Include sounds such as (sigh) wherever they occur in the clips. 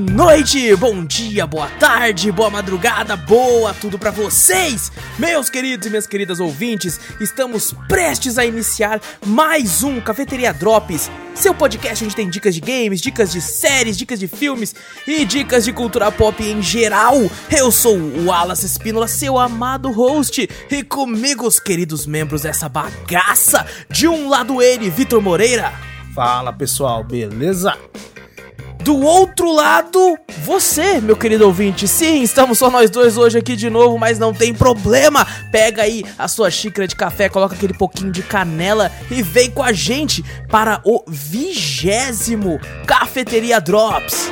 noite, bom dia, boa tarde, boa madrugada, boa tudo para vocês, meus queridos e minhas queridas ouvintes. Estamos prestes a iniciar mais um Cafeteria Drops, seu podcast onde tem dicas de games, dicas de séries, dicas de filmes e dicas de cultura pop em geral. Eu sou o Wallace Espínola, seu amado host, e comigo os queridos membros dessa bagaça. De um lado ele, Vitor Moreira. Fala pessoal, beleza? Do outro lado, você, meu querido ouvinte. Sim, estamos só nós dois hoje aqui de novo, mas não tem problema. Pega aí a sua xícara de café, coloca aquele pouquinho de canela e vem com a gente para o vigésimo Cafeteria Drops.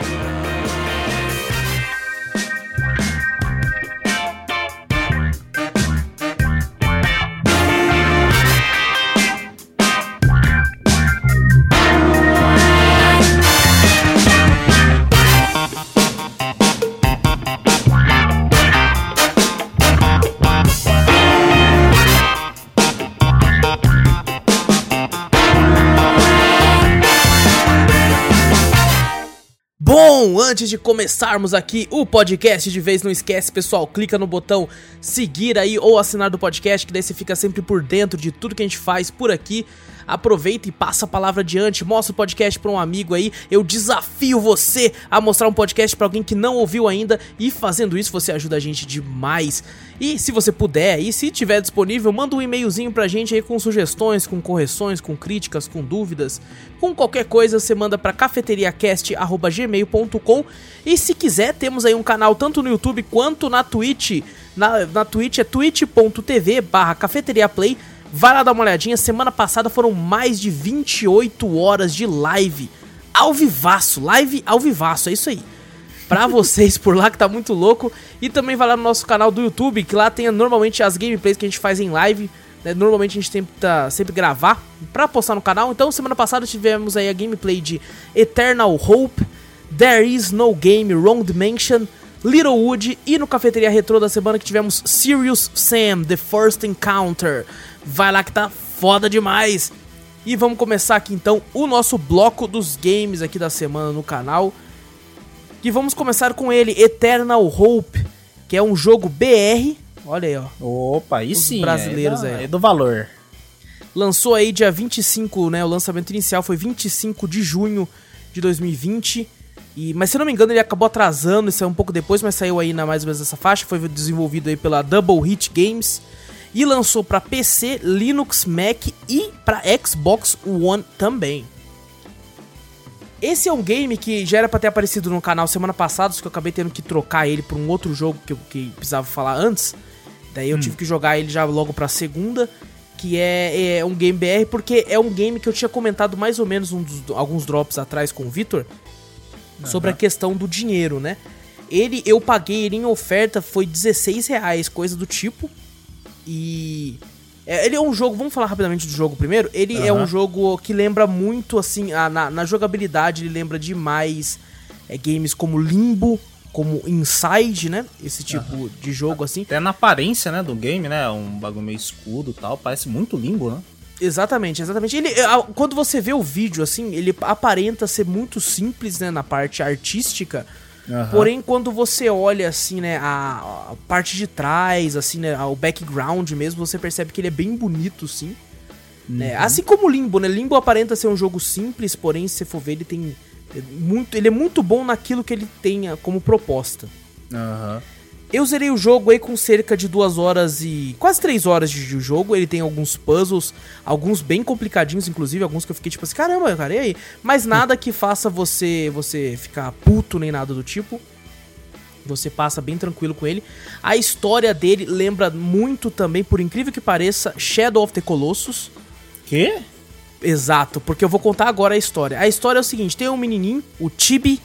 Antes de começarmos aqui o podcast de vez, não esquece, pessoal, clica no botão seguir aí ou assinar do podcast, que daí você fica sempre por dentro de tudo que a gente faz por aqui. Aproveita e passa a palavra adiante, mostra o podcast para um amigo aí. Eu desafio você a mostrar um podcast para alguém que não ouviu ainda e fazendo isso você ajuda a gente demais. E se você puder, e se tiver disponível, manda um e-mailzinho pra gente aí com sugestões, com correções, com críticas, com dúvidas, com qualquer coisa, você manda para cafeteriacast@gmail.com. E se quiser, temos aí um canal tanto no YouTube quanto na Twitch. Na, na Twitch é twitch.tv/cafeteriaplay. Vai lá dar uma olhadinha. Semana passada foram mais de 28 horas de live. Ao vivaço. Live ao vivaço. É isso aí. Pra (laughs) vocês por lá que tá muito louco. E também vai lá no nosso canal do YouTube, que lá tem normalmente as gameplays que a gente faz em live. Né? Normalmente a gente tenta sempre gravar pra postar no canal. Então, semana passada tivemos aí a gameplay de Eternal Hope, There Is No Game, Wrong Dimension. Littlewood e no Cafeteria Retro da semana que tivemos Serious Sam, The First Encounter. Vai lá que tá foda demais. E vamos começar aqui então o nosso bloco dos games aqui da semana no canal. E vamos começar com ele, Eternal Hope, que é um jogo BR. Olha aí, ó. Opa, aí sim. brasileiros é, da- aí. é do valor. Lançou aí dia 25, né? O lançamento inicial foi 25 de junho de 2020. E, mas se não me engano, ele acabou atrasando, isso é um pouco depois, mas saiu aí na mais ou menos essa faixa. Foi desenvolvido aí pela Double Hit Games. E lançou pra PC, Linux, Mac e pra Xbox One também. Esse é um game que já era pra ter aparecido no canal semana passada, só que eu acabei tendo que trocar ele por um outro jogo que eu que precisava falar antes. Daí eu tive que jogar ele já logo pra segunda, que é, é um game BR, porque é um game que eu tinha comentado mais ou menos um dos- alguns drops atrás com o Vitor, sobre a questão do dinheiro, né? Ele, eu paguei ele em oferta, foi 16 reais, coisa do tipo. E. é, ele é um jogo, vamos falar rapidamente do jogo primeiro. Ele é um jogo que lembra muito, assim, a- na, na jogabilidade, ele lembra demais é, games como Limbo, como Inside, né? Esse tipo de jogo, assim. Até na aparência, né, do game, né? Um bagulho meio escudo e tal. Parece muito limbo, né? Exatamente, exatamente. Ele, quando você vê o vídeo, assim, ele aparenta ser muito simples, né, na parte artística. Aham. Porém, quando você olha, assim, né, a, a parte de trás, assim, né, o background mesmo, você percebe que ele é bem bonito, sim. Né? Assim como o Limbo, né? Limbo aparenta ser um jogo simples, porém, se você for ver, ele tem é, muito, ele é muito bom naquilo que ele tem ah, como proposta. Aham. Eu zerei o jogo aí com cerca de duas horas e. quase três horas de, jogo. Ele tem alguns puzzles, alguns bem complicadinhos, inclusive, alguns que eu fiquei tipo assim, caramba, cara, e aí? Mas nada que faça você você ficar puto nem nada do tipo. Você passa bem tranquilo com ele. A história dele lembra muito também, por incrível que pareça, Shadow of the Colossus. Quê? Exato, porque eu vou contar agora a história. A história é o seguinte: tem um menininho, o Tibi.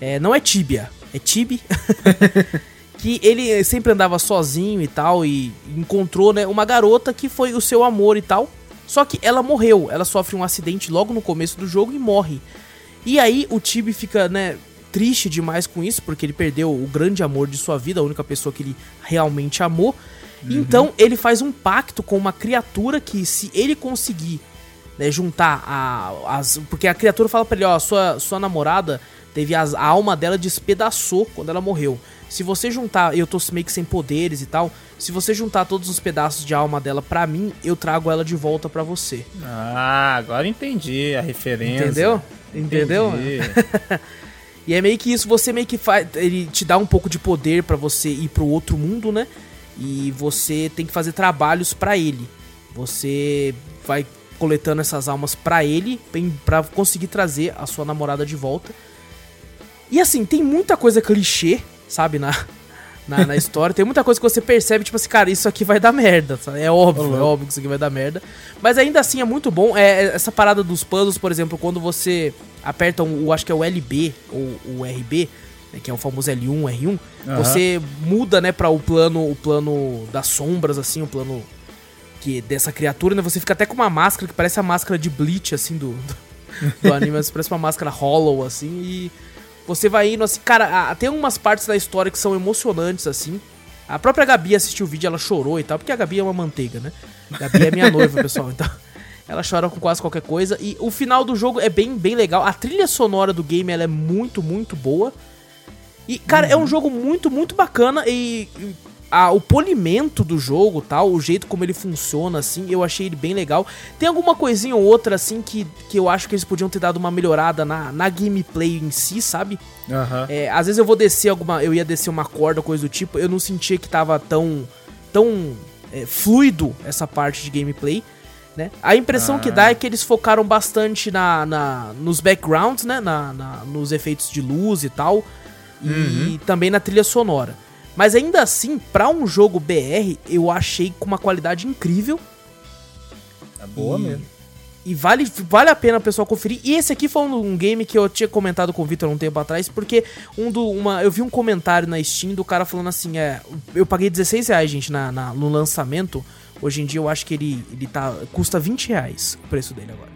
É, não é Tibia, é Tibi. (laughs) que ele sempre andava sozinho e tal. E encontrou né, uma garota que foi o seu amor e tal. Só que ela morreu. Ela sofre um acidente logo no começo do jogo e morre. E aí o Tibi fica, né, triste demais com isso, porque ele perdeu o grande amor de sua vida, a única pessoa que ele realmente amou. Então ele faz um pacto com uma criatura que, se ele conseguir né, juntar a, as. Porque a criatura fala pra ele: ó, sua, sua namorada teve as, a alma dela despedaçou quando ela morreu. Se você juntar, eu tô meio que sem poderes e tal, se você juntar todos os pedaços de alma dela pra mim, eu trago ela de volta pra você. Ah, agora entendi a referência. Entendeu? Entendeu? (laughs) e é meio que isso, você meio que faz. Ele te dá um pouco de poder pra você ir pro outro mundo, né? E você tem que fazer trabalhos pra ele. Você vai coletando essas almas pra ele, pra conseguir trazer a sua namorada de volta. E assim, tem muita coisa clichê, sabe, na, na, na história. Tem muita coisa que você percebe, tipo assim, cara, isso aqui vai dar merda. Sabe? É óbvio, uhum. é óbvio que isso aqui vai dar merda. Mas ainda assim é muito bom. É, é, essa parada dos puzzles, por exemplo, quando você aperta o, acho que é o LB ou o RB, né, que é o famoso L1, R1, uhum. você muda, né, para o plano, o plano das sombras, assim, o plano que dessa criatura, né? Você fica até com uma máscara que parece a máscara de Bleach, assim, do, do, do anime, parece uma máscara hollow, assim, e você vai indo assim, cara, tem umas partes da história que são emocionantes assim. A própria Gabi assistiu o vídeo, ela chorou e tal, porque a Gabi é uma manteiga, né? Gabi é minha noiva, (laughs) pessoal, então ela chora com quase qualquer coisa e o final do jogo é bem bem legal. A trilha sonora do game ela é muito muito boa. E cara, uhum. é um jogo muito muito bacana e a, o polimento do jogo, tal, o jeito como ele funciona, assim, eu achei ele bem legal. Tem alguma coisinha ou outra, assim, que, que eu acho que eles podiam ter dado uma melhorada na, na gameplay em si, sabe? Uhum. É, às vezes eu vou descer alguma. Eu ia descer uma corda, coisa do tipo, eu não sentia que tava tão. tão é, fluido essa parte de gameplay. Né? A impressão ah. que dá é que eles focaram bastante na, na nos backgrounds, né? Na, na, nos efeitos de luz e tal. E uhum. também na trilha sonora. Mas ainda assim, para um jogo BR, eu achei com uma qualidade incrível. É boa e, mesmo. E vale, vale a pena o pessoal conferir. E esse aqui foi um, um game que eu tinha comentado com o Victor um tempo atrás, porque um do, uma, eu vi um comentário na Steam do cara falando assim: é, eu paguei 16 reais, gente, na, na, no lançamento. Hoje em dia eu acho que ele, ele tá, custa 20 reais o preço dele agora.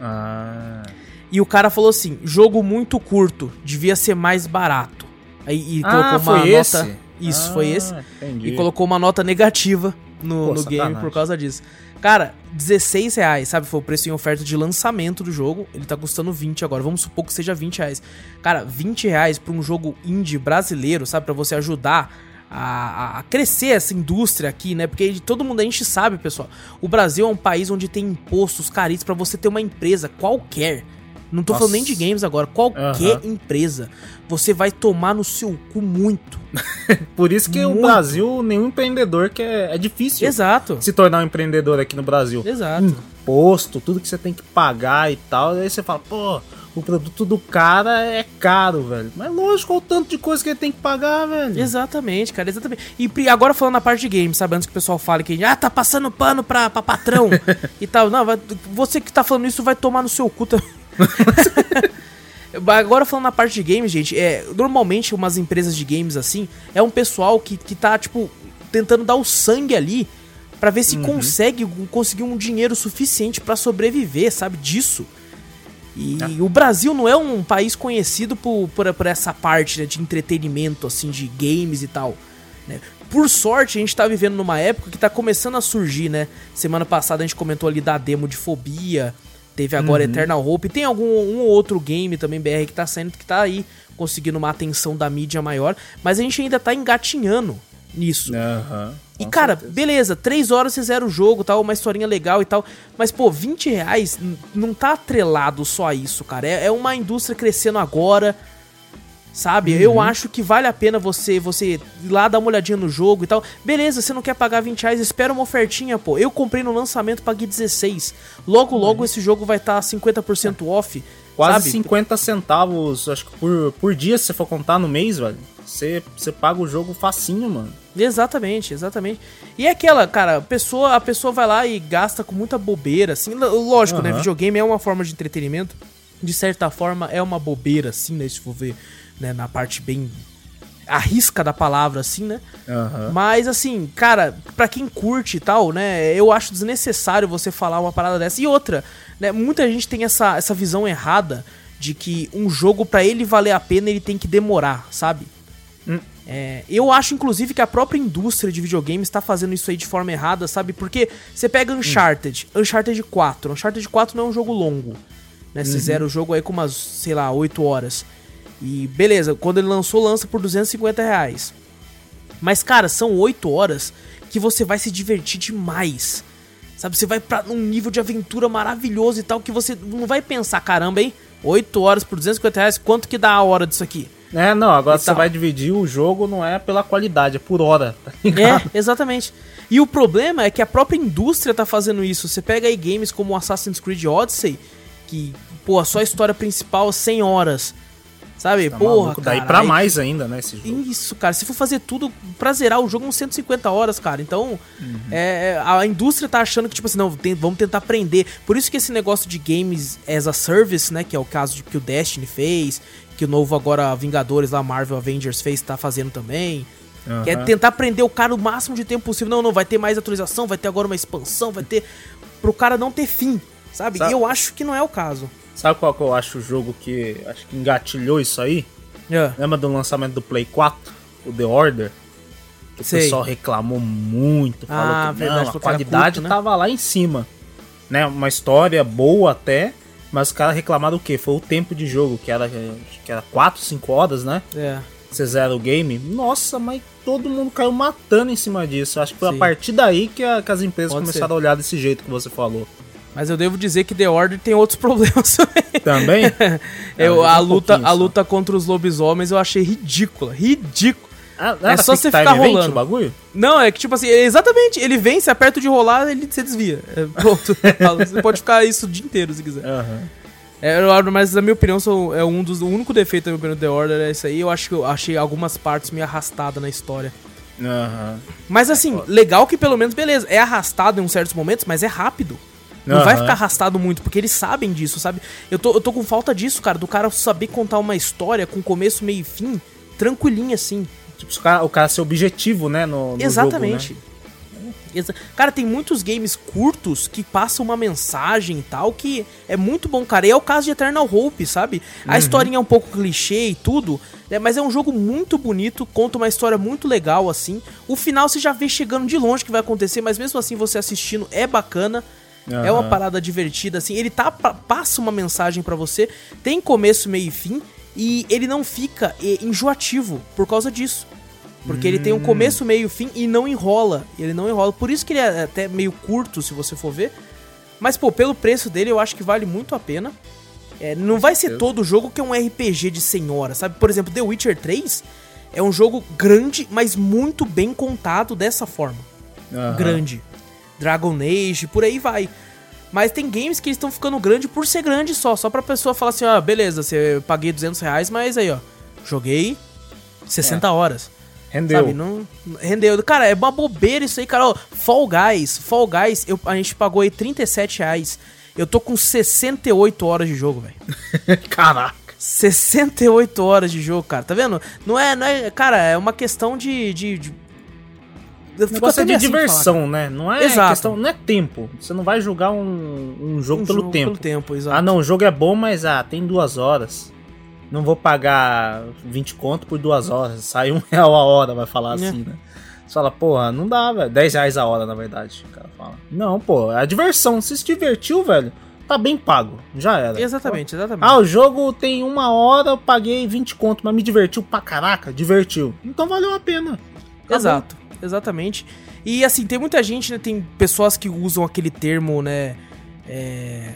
Ah. E o cara falou assim: jogo muito curto, devia ser mais barato. Aí, e ah, colocou uma nota. Esse? Isso, ah, foi esse. Entendi. E colocou uma nota negativa no, Pô, no game por causa disso. Cara, 16 reais, sabe? Foi o preço em oferta de lançamento do jogo. Ele tá custando 20 agora. Vamos supor que seja 20 reais. Cara, 20 reais pra um jogo indie brasileiro, sabe? Pra você ajudar a, a, crescer essa indústria aqui, né? Porque todo mundo a gente sabe, pessoal. O Brasil é um país onde tem impostos caríssimos para você ter uma empresa qualquer não tô Nossa. falando nem de games agora, qualquer uhum. empresa. Você vai tomar no seu cu muito. (laughs) Por isso que muito. o Brasil, nenhum empreendedor que é, difícil Exato. se tornar um empreendedor aqui no Brasil. Exato. Imposto, tudo que você tem que pagar e tal. Aí você fala, pô, o produto do cara é caro, velho. Mas lógico, olha o tanto de coisa que ele tem que pagar, velho. Exatamente, cara, exatamente. E agora falando na parte de games, sabe? Antes que o pessoal fale que, ah, tá passando pano pra, pra patrão (laughs) e tal. Não, você que tá falando isso vai tomar no seu cu também. (laughs) Agora falando na parte de games, gente, é, normalmente umas empresas de games assim, é um pessoal que, que tá, tipo, tentando dar o sangue ali para ver se uhum. consegue conseguir um dinheiro suficiente para sobreviver, sabe, disso. E ah. o Brasil não é um país conhecido por, por, por essa parte né, de entretenimento, assim, de games e tal. Né? Por sorte, a gente tá vivendo numa época que tá começando a surgir, né? Semana passada a gente comentou ali da demo de Fobia, Teve agora uhum. Eternal Hope. Tem algum um ou outro game também BR que tá saindo que tá aí conseguindo uma atenção da mídia maior. Mas a gente ainda tá engatinhando nisso. Uhum, e cara, certeza. beleza, 3 horas você zera o jogo, tal, uma historinha legal e tal. Mas, pô, 20 reais não tá atrelado só a isso, cara. É, é uma indústria crescendo agora sabe? Uhum. Eu acho que vale a pena você você ir lá dar uma olhadinha no jogo e tal. Beleza, você não quer pagar 20 reais, espera uma ofertinha, pô. Eu comprei no lançamento, paguei 16. Logo, logo uhum. esse jogo vai estar tá 50% off. Quase sabe? 50 centavos, acho que por, por dia, se você for contar no mês, velho. Você, você paga o jogo facinho, mano. Exatamente, exatamente. E é aquela, cara, a pessoa, a pessoa vai lá e gasta com muita bobeira, assim. Lógico, uhum. né? Videogame é uma forma de entretenimento. De certa forma, é uma bobeira, assim, né? Se for ver né? Na parte bem arrisca da palavra, assim, né? Uhum. Mas, assim, cara, para quem curte e tal, né? Eu acho desnecessário você falar uma parada dessa. E outra, né? Muita gente tem essa, essa visão errada de que um jogo, para ele valer a pena, ele tem que demorar, sabe? Hum. É, eu acho, inclusive, que a própria indústria de videogames está fazendo isso aí de forma errada, sabe? Porque você pega Uncharted, hum. Uncharted 4. Uncharted 4 não é um jogo longo. Né? Você uhum. zera o jogo aí com umas, sei lá, 8 horas. E beleza, quando ele lançou, lança por 250 reais. Mas, cara, são 8 horas que você vai se divertir demais. Sabe, você vai pra um nível de aventura maravilhoso e tal, que você não vai pensar, caramba, hein? 8 horas por 250 reais, quanto que dá a hora disso aqui? É, não, agora E você tal. vai dividir o jogo, não é pela qualidade, é por hora, tá É, ligado? exatamente. E o problema é que a própria indústria tá fazendo isso. Você pega aí games como Assassin's Creed Odyssey, que, pô, só a história principal 100 horas. Sabe? Tá Porra, maluco, Daí cara, pra aí- mais ainda, né, esse jogo. Isso, cara. Se for fazer tudo pra zerar o jogo, uns 150 horas, cara. Então, Uhum. é, é, a indústria tá achando que, tipo assim, não, tem- vamos tentar aprender. Por isso que esse negócio de games as a service, né, que é o caso de que o Destiny fez, que o novo agora Vingadores lá, Marvel Avengers fez, tá fazendo também. Que é tentar prender o cara o máximo de tempo possível. Não, não, vai ter mais atualização, vai ter agora uma expansão, vai ter. Pro cara não ter fim, sabe? Sabe- E eu acho que não é o caso. Sabe qual que eu acho o jogo que acho que engatilhou isso aí? É. Lembra do lançamento do Play 4? O The Order? Que Sei. o pessoal reclamou muito, falou Ah, que verdade, não, a qualidade curto, né? tava lá em cima. Né? Uma história boa até, mas os caras reclamaram o quê? Foi o tempo de jogo, que era, que era 4, 5 horas, né? É. Você zera o game. Nossa, mas todo mundo caiu matando em cima disso. Acho que foi Sim. a partir daí que, a- que as empresas Pode começaram ser. a olhar desse jeito que você falou. Mas eu devo dizer que The Order tem outros (laughs) problemas também. Também? (laughs) Eu, a luta, a luta contra os lobisomens eu achei ridícula. Ridícula. Ah, É só você ficar rolando. o bagulho? Não, é que tipo assim, exatamente, ele vem, você aperta de rolar, ele se desvia. É, pronto. (laughs) você pode ficar isso o dia inteiro se quiser. Aham. É, mas na minha opinião, são- é um dos. O único defeito da minha opinião do The Order é isso aí. Eu acho que eu achei algumas partes meio arrastadas na história. Aham. Mas assim, legal que pelo menos, beleza, é arrastado em uns certos momentos, mas é rápido. Não vai Aham. ficar arrastado muito, porque eles sabem disso, sabe? Eu tô, eu tô com falta disso, cara, do cara saber contar uma história com começo, meio e fim, tranquilinho assim. Tipo, o cara, o cara ser objetivo, né? No, no Exatamente. Jogo, né? Cara, tem muitos games curtos que passam uma mensagem e tal que é muito bom, cara. E é o caso de Eternal Hope, sabe? A Uhum. historinha é um pouco clichê e tudo, né? mas é um jogo muito bonito, conta uma história muito legal, assim. O final você já vê chegando de longe que vai acontecer, mas mesmo assim você assistindo é bacana. É uma parada divertida, assim. Ele tá, pa- passa uma mensagem pra você, tem começo, meio e fim, e ele não fica enjoativo por causa disso. Porque ele tem um começo, meio e fim e não enrola. Ele não enrola. Por isso que ele é até meio curto, se você for ver. Mas, pô, pelo preço dele, eu acho que vale muito a pena. É, não vai ser todo jogo que é um RPG de senhora, sabe? Por exemplo, The Witcher 3 é um jogo grande, mas muito bem contado dessa forma Aham. grande. Dragon Age, por aí vai. Mas tem games que eles estão ficando grande por ser grande só. Só pra pessoa falar assim, ó, beleza, você paguei 200 reais, mas aí, ó, joguei 60 horas. Rendeu. Sabe, não rendeu. Cara, é uma bobeira isso aí, cara. Ó, Fall Guys, Fall Guys, eu, a gente pagou aí 37 reais. Eu tô com 68 horas de jogo, velho. (laughs) Caraca. 68 horas de jogo, cara. Tá vendo? Não é, não é. Cara, é uma questão de. de, de... Negócio é de assim diversão, né? Não é Exato. questão, não é tempo. Você não vai jogar um, um jogo Um pelo jogo tempo. Pelo tempo. Ah, não, o jogo é bom, mas ah, tem duas horas. Não vou pagar 20 conto por duas horas. Sai um (laughs) real a hora, vai falar É. assim, né? Você fala, porra, não dá, velho. 10 reais a hora, na verdade. O cara fala. Não, pô, é a diversão. Se se divertiu, velho, tá bem pago. Já era. Exatamente, exatamente. Ah, o jogo tem uma hora, eu paguei 20 conto, mas me divertiu pra caraca? Divertiu. Então valeu a pena. Acabou. Exato, exatamente. E assim, tem muita gente, né? Tem pessoas que usam aquele termo, né? É,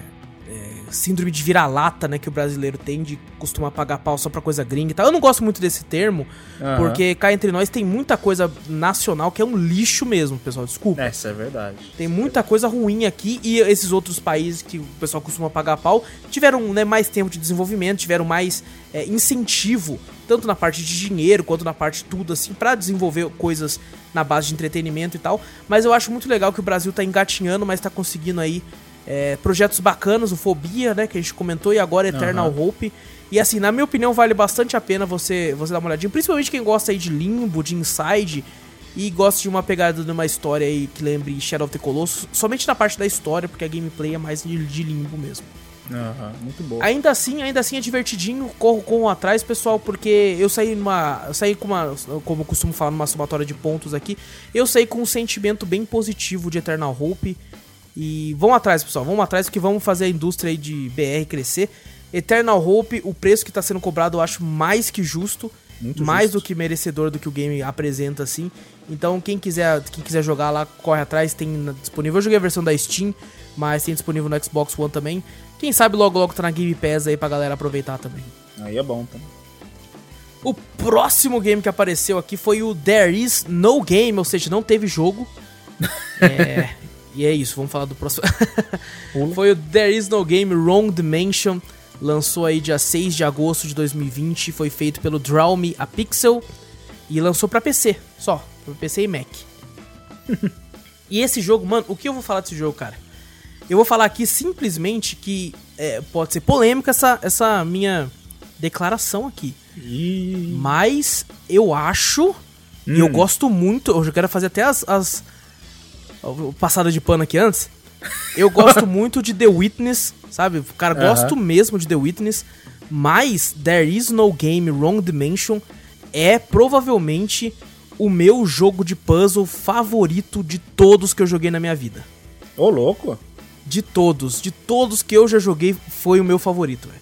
é, síndrome de vira-lata, né? Que o brasileiro tem de costumar pagar pau só pra coisa gringa e tal. Eu não gosto muito desse termo, Aham. porque cá entre nós tem muita coisa nacional que é um lixo mesmo, pessoal. Desculpa. Essa é verdade. Tem muita coisa ruim aqui e esses outros países que o pessoal costuma pagar pau tiveram né, mais tempo de desenvolvimento, tiveram mais é, incentivo, tanto na parte de dinheiro quanto na parte de tudo, assim, pra desenvolver coisas na base de entretenimento e tal. Mas eu acho muito legal que o Brasil tá engatinhando, mas tá conseguindo aí é, projetos bacanas, o Fobia, né, que a gente comentou, e agora Eternal Hope. E assim, na minha opinião, vale bastante a pena você, você dar uma olhadinha, principalmente quem gosta aí de Limbo, de Inside e gosta de uma pegada de uma história aí que lembre Shadow of the Colossus, somente na parte da história, porque a gameplay é mais de, de limbo mesmo. Aham, muito bom. Ainda assim, ainda assim é divertidinho, corro, corro atrás, pessoal, porque eu saí numa. Eu saí com uma. Como eu costumo falar, numa somatória de pontos aqui. Eu saí com um sentimento bem positivo de Eternal Hope. E vão atrás, pessoal, vamos atrás, porque vamos fazer a indústria aí de BR crescer. Eternal Hope, o preço que tá sendo cobrado eu acho mais que justo. Muito mais justo. do que merecedor do que o game apresenta, assim. Então, quem quiser, quem quiser jogar lá, corre atrás, tem disponível. Eu joguei a versão da Steam, mas tem disponível no Xbox One também. Quem sabe logo logo tá na Game Pass aí pra galera aproveitar também. Aí é bom, tá? O próximo game que apareceu aqui foi o There Is No Game, ou seja, não teve jogo. (laughs) É, e é isso, vamos falar do próximo. (laughs) Foi o There Is No Game Wrong Dimension. Lançou aí dia 6 de agosto de 2020. Foi feito pelo Draw Me a Pixel. E lançou pra PC, só. Pra PC e Mac. (laughs) e esse jogo, mano, o que eu vou falar desse jogo, cara? Eu vou falar aqui simplesmente que é, pode ser polêmica essa, essa minha declaração aqui. Mas eu acho, e eu Hum. gosto muito, eu quero fazer até as, as passada de pano aqui antes. Eu gosto (laughs) muito de The Witness, sabe? Cara, gosto mesmo de The Witness, mas There Is No Game Wrong Dimension é provavelmente o meu jogo de puzzle favorito de todos que eu joguei na minha vida. Ô, louco. De todos, de todos que eu já joguei, foi o meu favorito, velho.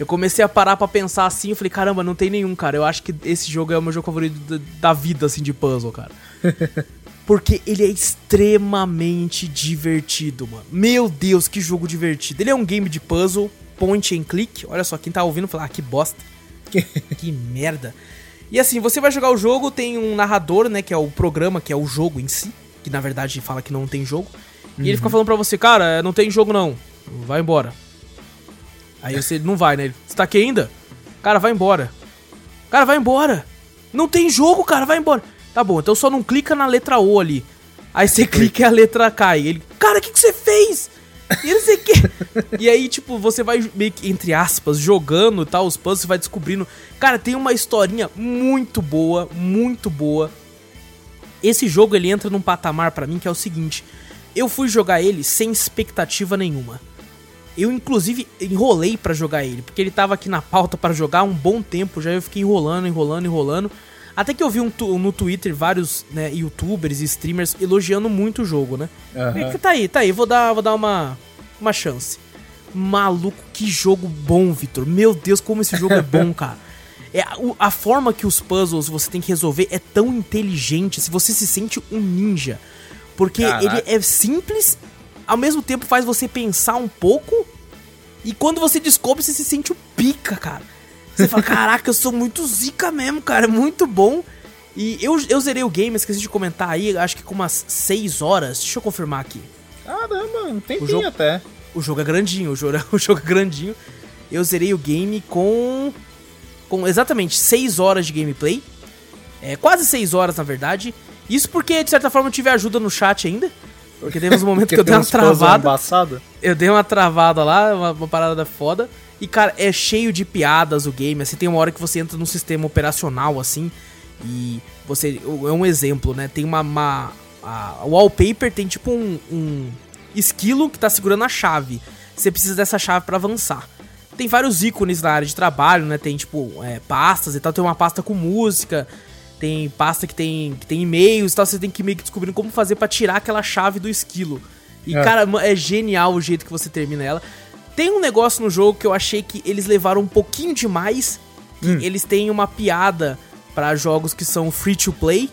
Eu comecei a parar pra pensar assim, eu falei, caramba, não tem nenhum, cara. Eu acho que esse jogo é o meu jogo favorito da, da vida, assim, de puzzle, cara. (laughs) Porque ele é extremamente divertido, mano. Meu Deus, que jogo divertido. Ele é um game de puzzle, point and click. Olha só, quem tá ouvindo fala, ah, que bosta. (laughs) que merda. E assim, você vai jogar o jogo, tem um narrador, né, que é o programa, que é o jogo em si, que na verdade fala que não tem jogo. E ele fica falando pra você, cara, não tem jogo não, vai embora. Aí você não vai, né? Ele, você tá aqui ainda? Cara, vai embora. Cara, vai embora. Não tem jogo, cara, vai embora. Tá bom, então só não clica na letra O ali. Aí você (laughs) clica e a letra cai. Ele, cara, o que, que você fez? E não sei o que. E aí, tipo, você vai meio que, entre aspas, jogando e tal, os puzzles, você vai descobrindo. Cara, tem uma historinha muito boa, muito boa. Esse jogo, ele entra num patamar pra mim que é o seguinte. Eu fui jogar ele sem expectativa nenhuma. Eu, inclusive, enrolei pra jogar ele, porque ele tava aqui na pauta pra jogar há um bom tempo, já eu fiquei enrolando, enrolando, enrolando. Até que eu vi um tu- no Twitter vários né, youtubers e streamers elogiando muito o jogo, né? É que Tá aí, tá aí, vou dar, vou dar uma, uma chance. Maluco, que jogo bom, Vitor. Meu Deus, como esse jogo é (laughs) bom, cara. É, a forma que os puzzles você tem que resolver é tão inteligente, se você se sente um ninja. Porque Caraca. ele é simples, ao mesmo tempo faz você pensar um pouco, e quando você descobre, você se sente o pica, cara. Você fala, (laughs) caraca, eu sou muito zica mesmo, cara, é muito bom. E eu, eu zerei o game, esqueci de comentar aí, acho que com umas 6 horas. Deixa eu confirmar aqui. Caramba, um tempinho O jogo- até. O jogo é grandinho, o jogo, (laughs) o jogo é grandinho. Eu zerei o game com. com exatamente 6 horas de gameplay. É, quase 6 horas, na verdade. Isso porque, de certa forma, eu tive ajuda no chat ainda. Porque teve uns (laughs) momentos que eu dei uma travada. Eu dei uma travada lá, uma, uma parada foda. E, cara, é cheio de piadas o game. Assim, tem uma hora que você entra num sistema operacional, assim. E você. É um exemplo, né? Tem uma. uma a, o wallpaper tem tipo um, um esquilo que tá segurando a chave. Você precisa dessa chave pra avançar. Tem vários ícones na área de trabalho, né? Tem tipo é, pastas e tal. Tem uma pasta com música. Tem pasta que tem, que tem e-mails e tal. Você tem que meio que descobrindo como fazer pra tirar aquela chave do esquilo. E, É. cara, é genial o jeito que você termina ela. Tem um negócio no jogo que eu achei que eles levaram um pouquinho demais. Que Hum. eles têm uma piada pra jogos que são free to play.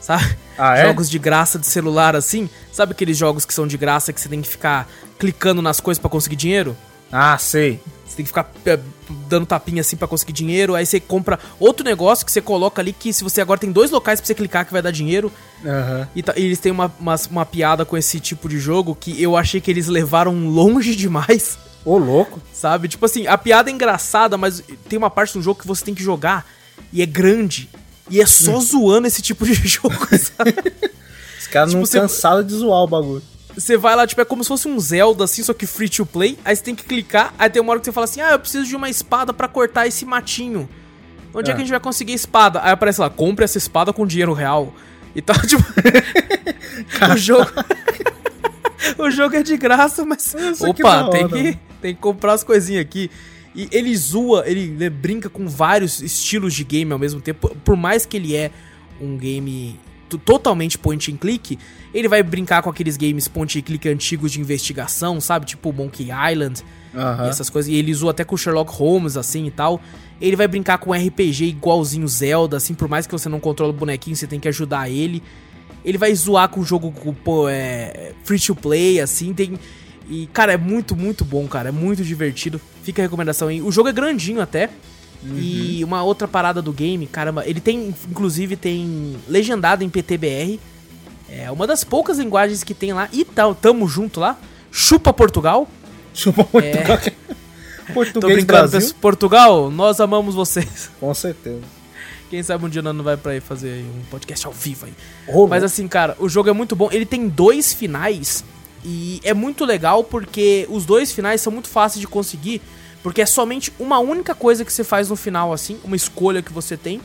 Sabe? Ah, é? Jogos de graça de celular assim. Sabe aqueles jogos que são de graça que você tem que ficar clicando nas coisas pra conseguir dinheiro? Ah, sei. Você tem que ficar é, dando tapinha assim pra conseguir dinheiro. Aí você compra outro negócio que você coloca ali que se você agora tem dois locais pra você clicar que vai dar dinheiro. Aham. E, e eles têm uma, uma, uma piada com esse tipo de jogo que eu achei que eles levaram longe (laughs) demais, Ô, louco. sabe? Tipo assim, a piada é engraçada, mas tem uma parte do jogo que você tem que jogar e é grande. E é só zoando esse tipo de (laughs) jogo, sabe? Os caras Tipo, não você- cansaram de zoar o bagulho. Você vai lá, tipo, é como se fosse um Zelda, assim, só que free to play. Aí você tem que clicar, aí tem uma hora que você fala assim, ah, eu preciso de uma espada pra cortar esse matinho. Onde é, É. que a gente vai conseguir espada? Aí aparece lá, compre essa espada com dinheiro real. E tal, (laughs) tipo... o jogo... (laughs) o jogo é de graça, mas... Nossa, que Opa, da tem que, tem que comprar as coisinhas aqui. E ele zoa, ele né, brinca com vários estilos de game ao mesmo tempo. Por mais que ele é um game totalmente point and click, ele vai brincar com aqueles games point and click antigos de investigação, sabe? Tipo Monkey Island Aham. e essas coisas. E ele usou até com Sherlock Holmes, assim e tal. Ele vai brincar com RPG igualzinho Zelda, assim, por mais que você não controle o bonequinho, você tem que ajudar ele. Ele vai zoar com o jogo pô, é, free to play, assim, tem. E, cara, é muito, muito bom, cara. É muito divertido. Fica a recomendação aí. O jogo é grandinho até. E uma outra parada do game, caramba, ele tem, inclusive, tem legendado em PTBR. É uma das poucas linguagens que tem lá. E tal, tamo junto lá. Chupa Portugal. Chupa Portugal. (laughs) Tô Português brincando, Brasil. Portugal, nós amamos vocês. Com certeza. Quem sabe um dia não vai pra aí fazer um podcast ao vivo aí. Mas assim, cara, o jogo é muito bom. Ele tem dois finais e é muito legal porque os dois finais são muito fáceis de conseguir, porque é somente uma única coisa que você faz no final, assim, uma escolha que você tem.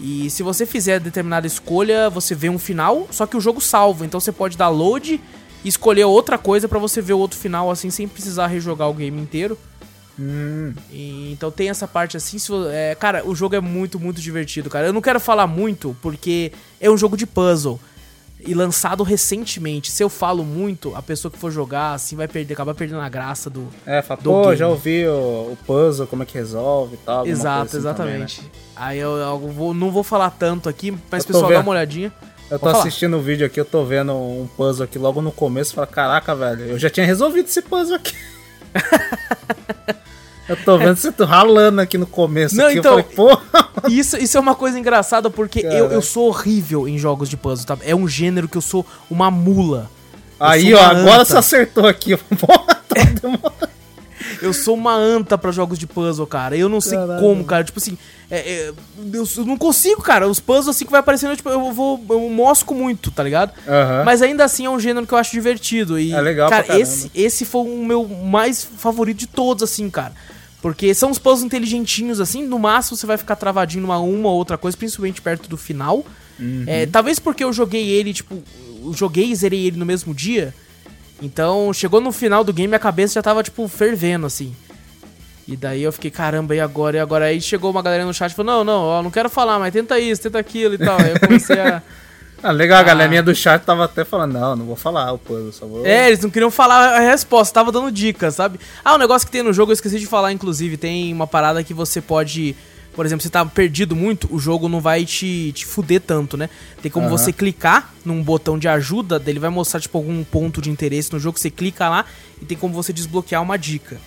E se você fizer determinada escolha, você vê um final, só que o jogo salva. Então você pode dar load e escolher outra coisa pra você ver o outro final, assim, sem precisar rejogar o game inteiro. Hum, E, então tem essa parte assim. se é, cara, o jogo é muito, muito divertido, cara. Eu não quero falar muito porque é um jogo de puzzle. E lançado recentemente. Se eu falo muito, a pessoa que for jogar, assim, vai perder, acabar perdendo a graça do. é, fala, Do pô, game. já ouvi o, o puzzle, como é que resolve e tal. Exato, assim também, exatamente. né? Aí eu, eu vou- não vou falar tanto aqui, mas pessoal, dá vendo. uma olhadinha. Eu tô falar. assistindo o vídeo aqui, eu tô vendo um puzzle aqui logo no começo e falo, caraca, velho, eu já tinha resolvido esse puzzle aqui. (laughs) eu tô vendo você tô ralando aqui no começo. Não, aqui, então- eu falei, (laughs) Isso, isso é uma coisa engraçada porque eu, Caraca. eu sou horrível em jogos de puzzle, tá? É um gênero que eu sou uma mula. Eu Aí, ó, agora anta. você acertou aqui. (laughs) Tá. Eu sou uma anta pra jogos de puzzle, cara. Eu não sei Caralho. como, cara. Tipo assim, é, é, eu, eu não consigo, cara. Os puzzles assim que vai aparecendo, tipo, eu vou. Eu mosco muito, tá ligado? Mas ainda assim é um gênero que eu acho divertido. E, É legal cara, esse, esse foi o meu mais favorito de todos, assim, cara. Porque são uns puzzles inteligentinhos, assim. No máximo você vai ficar travadinho numa uma ou outra coisa, principalmente perto do final. Uhum. É, talvez porque eu joguei ele, tipo, joguei e zerei ele no mesmo dia. Então, chegou no final do game, a cabeça já tava, tipo, fervendo, assim. E daí eu fiquei, caramba, e agora? E agora? Aí chegou uma galera no chat e falou, não, não, ó, não quero falar, mas tenta isso, tenta aquilo e tal. Aí eu comecei a... (laughs) Ah, legal, a Ah. galerinha do chat tava até falando, não, não vou falar o puzzle, só vou... É, eles não queriam falar a resposta, tava dando dicas, sabe? Ah, um negócio que tem no jogo, eu esqueci de falar, inclusive, tem uma parada que você pode. Por exemplo, você tá perdido muito, o jogo não vai te, te fuder tanto, né? Tem como Aham. você clicar num botão de ajuda, dele vai mostrar, tipo, algum ponto de interesse no jogo, você clica lá e tem como você desbloquear uma dica.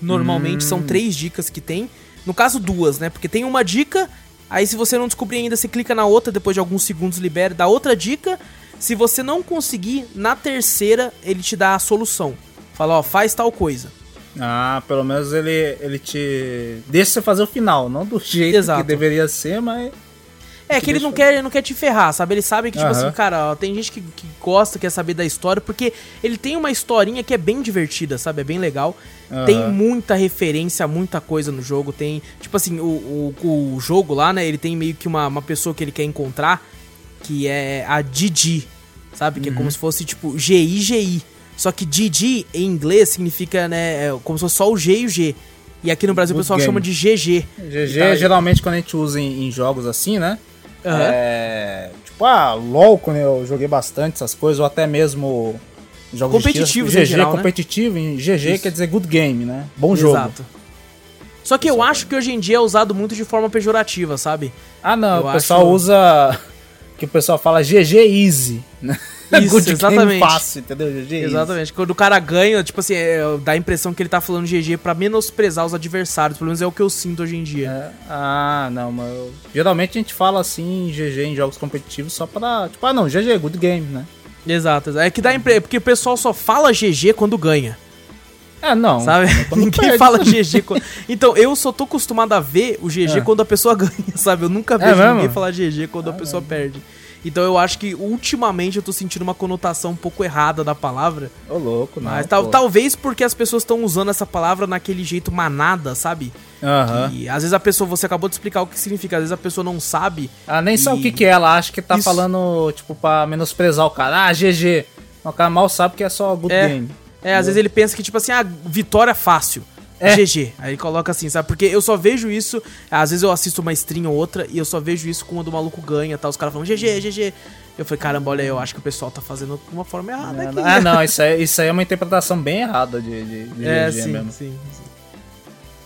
Normalmente são três dicas que tem. No caso, duas, né? Porque tem uma dica, aí se você não descobrir ainda, você clica na outra, depois de alguns segundos libera, dá outra dica. Se você não conseguir, na terceira, ele te dá a solução. Fala, ó, faz tal coisa. Ah, pelo menos ele, ele te deixa você fazer o final, não do jeito Exato. que deveria ser, mas... É que ele não quer, ele não quer te ferrar, sabe? Ele sabe que, tipo Aham. assim, cara, ó, tem gente que, que gosta, quer saber da história, porque ele tem uma historinha que é bem divertida, sabe? É bem legal. Aham. Tem muita referência, muita coisa no jogo. Tem, tipo assim, o, o, o jogo lá, né? Ele tem meio que uma, uma pessoa que ele quer encontrar, que é a Didi, sabe? Que é Uhum. como se fosse, tipo, G-I-G-I. Só que Didi, em inglês, significa, né? é como se fosse só o G e o G. E aqui no Brasil o Good pessoal game. chama de GG. GG, tá- geralmente quando a gente usa em, em jogos assim, né? Aham. É, tipo, ah, LOL, quando eu joguei bastante essas coisas, ou até mesmo jogos de Competitivos tiro, em GG, geral, né? competitivo, em GG Isso. quer dizer good game, né? Bom jogo. Exato. Só que eu acho que hoje em dia é usado muito de forma pejorativa, sabe? Ah, não, Eu o pessoal acho- usa que o pessoal fala GG easy, né? Isso, good exatamente. fácil, entendeu? GG. Exatamente. Quando o cara ganha, tipo assim, é, dá a impressão que ele tá falando GG pra menosprezar os adversários. Pelo menos é o que eu sinto hoje em dia. É, ah, não, mas eu- geralmente a gente fala assim GG em jogos competitivos só pra, tipo, ah, não, GG, good game, né? Exato. É que dá impre... porque o pessoal só fala GG quando ganha, É, não. sabe? (laughs) Ninguém perde. fala GG quando... Então, eu só tô acostumado a ver o GG É. quando a pessoa (laughs) ganha, sabe? Eu nunca vejo mesmo? ninguém falar GG quando a pessoa perde. Então eu acho que ultimamente eu tô sentindo uma conotação um pouco errada da palavra. Ô, louco, não. Mas tal- talvez porque as pessoas estão usando essa palavra naquele jeito manada, sabe? Aham. E às vezes a pessoa, você acabou de explicar o que significa, às vezes a pessoa não sabe. Ah, nem sabe E- o que, que é, ela acha que tá Isso. falando, tipo, pra menosprezar o cara. Ah, GG. O cara mal sabe que é só good É. game. É, às vezes ele pensa que, tipo assim, ah, vitória fácil. É. GG. Aí coloca assim, sabe? Porque eu só vejo isso. Às vezes eu assisto uma stream ou outra e eu só vejo isso quando o maluco ganha, tá? Os caras falam GG, GG. Eu falei, caramba, olha, eu acho que o pessoal tá fazendo de uma forma errada aqui. Ah, não, isso aí, isso aí é uma interpretação bem errada de, de, de é, GG sim, mesmo. Sim, sim.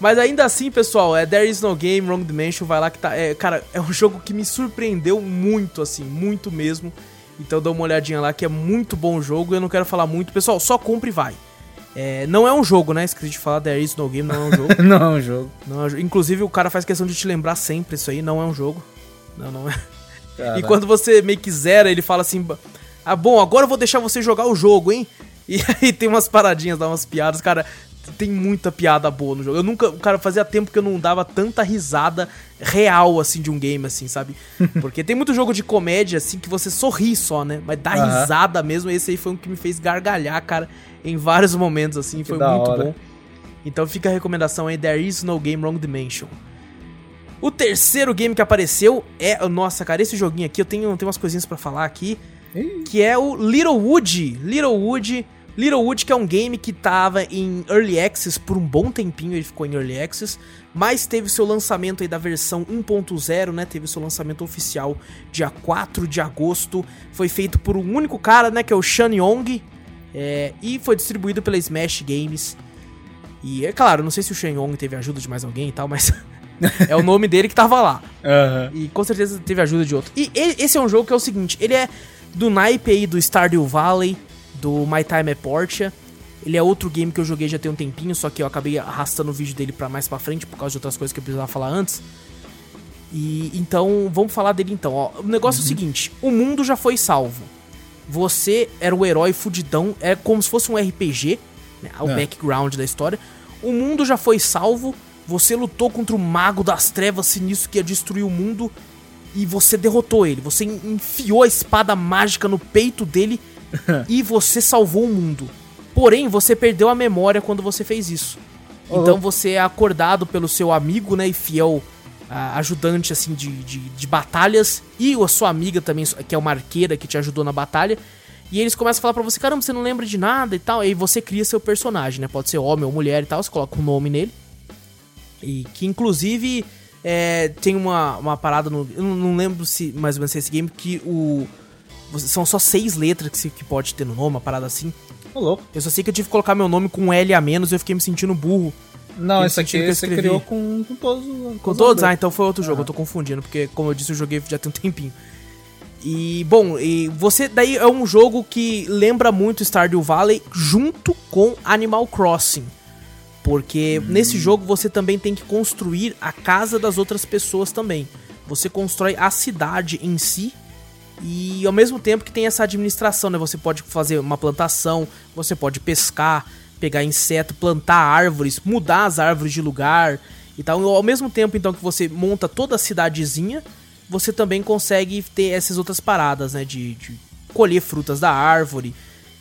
Mas ainda assim, pessoal, é There Is No Game, Wrong Dimension, vai lá que tá. É, cara, é um jogo que me surpreendeu muito, assim, muito mesmo. Então dá uma olhadinha lá que é muito bom o jogo. Eu não quero falar muito. Pessoal, só compre e vai. É, não é um jogo, né? Esqueci de falar, There is no game, não é um jogo. (laughs) não é um jogo. Não é Inclusive, o cara faz questão de te lembrar sempre isso aí, não é um jogo. Não, não é. E quando você meio que zera, ele fala assim: Ah, bom, agora eu vou deixar você jogar o jogo, hein? E (laughs) aí tem umas paradinhas, dá umas piadas. Cara, tem muita piada boa no jogo. Eu nunca. Cara, fazia tempo que eu não dava tanta risada real, assim, de um game, assim, sabe? (laughs) Porque tem muito jogo de comédia, assim, que você sorri só, né? Mas dá uhum. risada mesmo. Esse aí foi um que me fez gargalhar, cara, em vários momentos, assim. Que foi muito hora. bom. Então fica a recomendação aí: There is no game wrong dimension. O terceiro game que apareceu é. Nossa, cara, esse joguinho aqui eu tenho, tenho umas coisinhas para falar aqui. Que é o Little Wood. Little Wood Littlewood, que é um game que tava em Early Access por um bom tempinho, ele ficou em Early Access, mas teve seu lançamento aí da versão 1.0, né? Teve seu lançamento oficial dia 4 de agosto. Foi feito por um único cara, né? Que é o Shan Yong. É, e foi distribuído pela Smash Games. E é claro, não sei se o Shan Yong teve ajuda de mais alguém e tal, mas (laughs) é o nome dele que tava lá. Uhum. E com certeza teve ajuda de outro. E esse é um jogo que é o seguinte, ele é do naipe aí do Stardew Valley, do My Time at Portia. Ele é outro game que eu joguei já tem um tempinho, só que eu acabei arrastando o vídeo dele para mais para frente por causa de outras coisas que eu precisava falar antes. E então, vamos falar dele então. Ó, o negócio uhum. é o uhum. seguinte: o mundo já foi salvo. Você era o herói fudidão, é como se fosse um RPG, né, o é. background da história. O mundo já foi salvo, você lutou contra o mago das trevas sinistro que ia destruir o mundo e você derrotou ele. Você enfiou a espada mágica no peito dele (laughs) e você salvou o mundo. Porém, você perdeu a memória quando você fez isso. Uhum. Então você é acordado pelo seu amigo, né, e fiel uh, ajudante, assim, de, de, de, batalhas. E a sua amiga também, que é uma arqueira que te ajudou na batalha. E eles começam a falar pra você, caramba, você não lembra de nada e tal. E aí você cria seu personagem, né? Pode ser homem ou mulher e tal, você coloca um nome nele. E que inclusive é, tem uma, uma parada no. Eu não lembro se mais ou menos esse game que o são só seis letras que, que pode ter no nome, uma parada assim. Ô, louco. Eu só sei que eu tive que colocar meu nome com um L a menos e eu fiquei me sentindo burro. Não, esse aqui você criou com, com todos. Com, com todos? Ah, então foi outro jogo, ah. eu tô confundindo, porque como eu disse, eu joguei já tem um tempinho. E, bom, e você daí é um jogo que lembra muito Stardew Valley junto com Animal Crossing. Porque hum. nesse jogo você também tem que construir a casa das outras pessoas também. Você constrói a cidade em si e ao mesmo tempo que tem essa administração, né? Você pode fazer uma plantação, você pode pescar, pegar inseto, plantar árvores, mudar as árvores de lugar e tal. Ao mesmo tempo, então, que você monta toda a cidadezinha, você também consegue ter essas outras paradas, né? De, de colher frutas da árvore.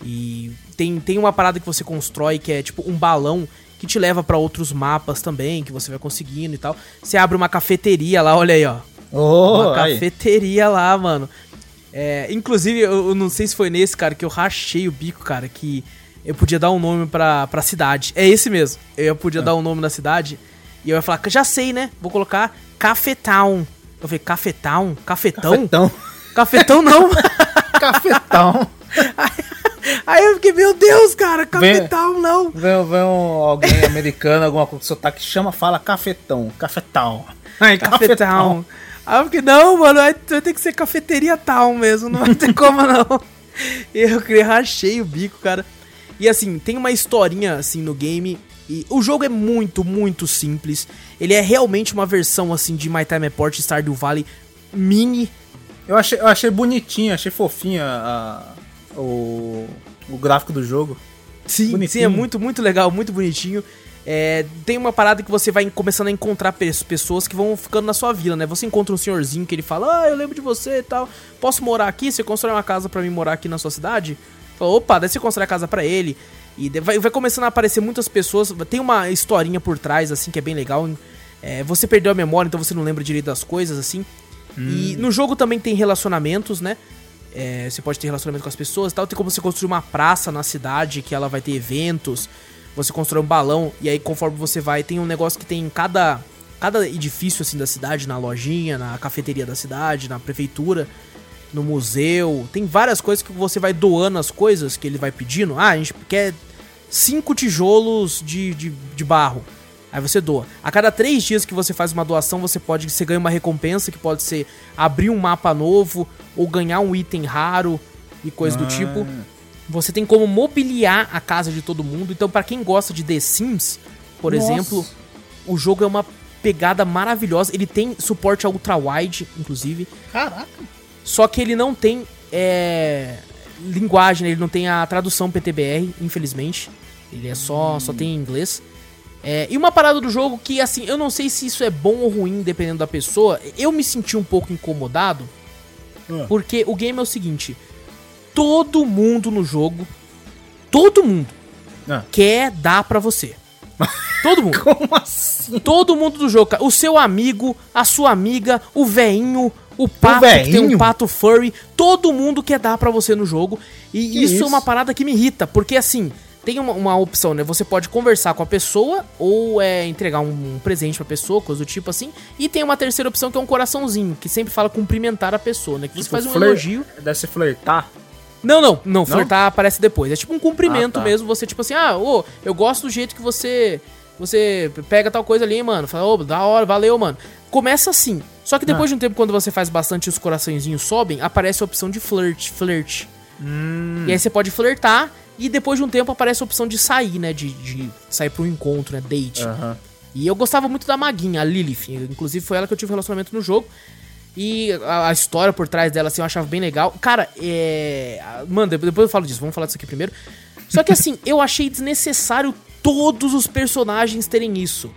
E tem, tem uma parada que você constrói que é tipo um balão que te leva para outros mapas também, que você vai conseguindo e tal. Você abre uma cafeteria lá, olha aí, ó. Oh, uma cafeteria lá, mano. É, inclusive, eu, eu, não sei se foi nesse, cara, que eu rachei o bico, cara, que eu podia dar um nome pra, pra cidade. É esse mesmo. Eu podia é. dar um nome na cidade. E eu ia falar, já sei, né? Vou colocar Cafetown. Eu falei, Cafetown? Cafetão? Cafetão? Cafetão não. (laughs) Cafetão. (laughs) Aí eu fiquei, meu Deus, cara, cafetão não. Vem, vem um, alguém americano, alguma coisa que sotaque chama, fala cafetão, cafetão. Aí, cafetão. cafetão. Aí eu fiquei, não, mano, vai ter que ser cafeteria tal mesmo, não vai ter como não. (laughs) Eu rachei o bico, cara. E assim, tem uma historinha assim no game. E o jogo é muito, muito simples. Ele é realmente uma versão assim de My Time Report Stardew Valley mini. Eu achei, eu achei bonitinho, achei fofinho a, a, o, o gráfico do jogo. Sim, bonitinho. sim, é muito, muito legal, muito bonitinho. É, tem uma parada que você vai começando a encontrar pessoas que vão ficando na sua vila, né? Você encontra um senhorzinho que ele fala, ah, eu lembro de você e tal, posso morar aqui? Você constrói uma casa para mim morar aqui na sua cidade? Fala, Opa, daí você constrói a casa para ele. E vai, vai, começando a aparecer muitas pessoas, tem uma historinha por trás, assim, que é bem legal. É, você perdeu a memória, então você não lembra direito das coisas, assim. Hum. E no jogo também tem relacionamentos, né? É, você pode ter relacionamento com as pessoas e tal. Tem como você construir uma praça na cidade que ela vai ter eventos você constrói um balão e aí conforme você vai, tem um negócio que tem em cada cada edifício assim da cidade, na lojinha, na cafeteria da cidade, na prefeitura, no museu, tem várias coisas que você vai doando as coisas que ele vai pedindo. Ah, a gente quer cinco tijolos de, de, de barro. Aí você doa. A cada três dias que você faz uma doação, você pode. Você ganha uma recompensa que pode ser abrir um mapa novo ou ganhar um item raro e coisa ah. do tipo. Você tem como mobiliar a casa de todo mundo. Então, para quem gosta de The Sims, por Nossa. exemplo, o jogo é uma pegada maravilhosa. Ele tem suporte a ultra-wide, inclusive. Caraca! Só que ele não tem é, linguagem, né? ele não tem a tradução PTBR, infelizmente. Ele é só, hum. só tem em inglês. É, e uma parada do jogo que, assim, eu não sei se isso é bom ou ruim, dependendo da pessoa. Eu me senti um pouco incomodado. Ah. Porque o game é o seguinte: todo mundo no jogo, todo mundo, ah. quer dar pra você. Todo mundo. (laughs) Como assim? Todo mundo do jogo, cara. O seu amigo, a sua amiga, o veinho, o pato o que tem um pato furry, todo mundo quer dar para você no jogo. E isso, isso, é uma parada que me irrita, porque assim, tem uma, uma, opção, né? Você pode conversar com a pessoa ou é, entregar um, um, presente pra pessoa, coisa do tipo assim. E tem uma terceira opção que é um coraçãozinho, que sempre fala cumprimentar a pessoa, né? Que você tipo, faz um elogio. Deve ser flertar. Não, não, não, flertar aparece depois. É tipo um cumprimento ah, tá. mesmo, você tipo assim, ah, ô, eu gosto do jeito que você você pega tal coisa ali, mano. Fala, ô, oh, da hora, valeu, mano. Começa assim. Só que depois ah. de um tempo, quando você faz bastante os coraçõezinhos sobem, aparece a opção de flirt, flirt. Hum. E aí você pode flertar e depois de um tempo aparece a opção de sair, né? De, de sair pro encontro, né? Date. Uhum. E eu gostava muito da Maguinha, a Lilith. Inclusive foi ela que eu tive relacionamento no jogo. E a, a, história por trás dela, assim, eu achava bem legal. Cara, é. Mano, depois eu falo disso, vamos falar disso aqui primeiro. Só que assim, eu achei desnecessário todos os personagens terem isso.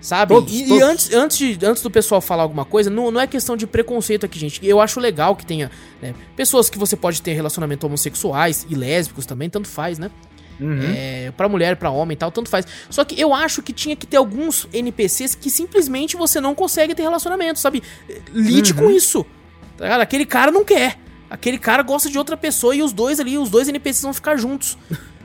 Sabe? Todos, e, todos. e, antes, antes, de, antes do pessoal falar alguma coisa, não, não é questão de preconceito aqui, gente. Eu acho legal que tenha né, pessoas que você pode ter relacionamento homossexuais e lésbicos também, tanto faz, né? Uhum. É, pra mulher, pra homem e tal, tanto faz. Só que eu acho que tinha que ter alguns NPCs que simplesmente você não consegue ter relacionamento, sabe? Lide uhum. com isso. Tá ligado? Aquele cara não quer. Aquele cara gosta de outra pessoa e os dois ali, os dois NPCs vão ficar juntos.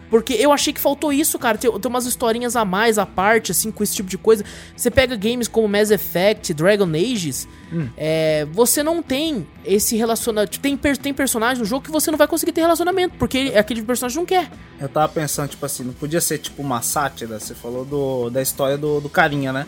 Porque eu achei que faltou isso, cara. Tem, tem, umas historinhas a mais, à parte, assim, com esse tipo de coisa. Você pega games como Mass Effect, Dragon Ages, hum. é, você não tem esse relacionamento. Tem, tem personagem no jogo que você não vai conseguir ter relacionamento, porque aquele personagem não quer. Eu tava pensando, tipo assim, não podia ser tipo uma sátira. Você falou do, da história do, do carinha, né?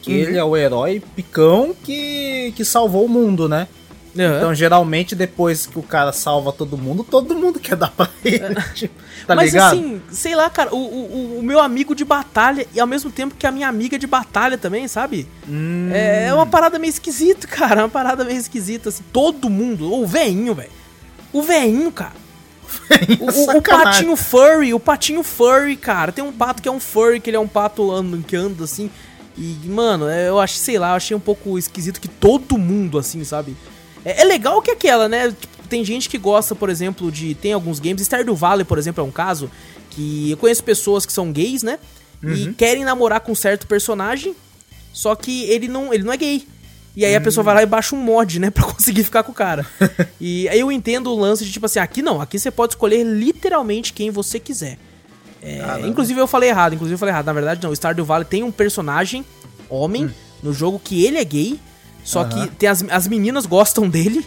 Que uhum. ele é o herói picão que, que salvou o mundo, né? Uhum. Então, geralmente, depois que o cara salva todo mundo, todo mundo quer dar pra ele. É. (laughs) tipo, tá Mas ligado? assim, sei lá, cara, o, o, o, meu amigo de batalha e ao mesmo tempo que a minha amiga de batalha também, sabe? Hum. É, é uma parada meio esquisita, (laughs) cara. É uma parada meio esquisita, assim. Todo mundo. O veinho, velho. O veinho, cara. (laughs) O, o, o, patinho furry, o patinho furry, cara. Tem um pato que é um furry, que ele é um pato que anda assim. E, mano, é, eu achei, sei lá, eu achei um pouco esquisito que todo mundo, assim, sabe? É, é legal que aquela, né? Tipo, tem gente que gosta, por exemplo, de. Tem alguns games. Stardew Valley, por exemplo, é um caso. Que eu conheço pessoas que são gays, né? Uhum. E querem namorar com um certo personagem. Só que ele não, ele não é gay. E aí a pessoa vai lá e baixa um mod, né, (laughs) pra conseguir ficar com o cara. (laughs) e aí eu entendo o lance de tipo assim, aqui não, aqui você pode escolher literalmente quem você quiser. É, inclusive eu falei errado, inclusive eu falei errado. Na verdade, não, o Stardew Valley tem um personagem, homem, hum. no jogo que ele é gay. Só uhum. que tem as, as meninas gostam dele,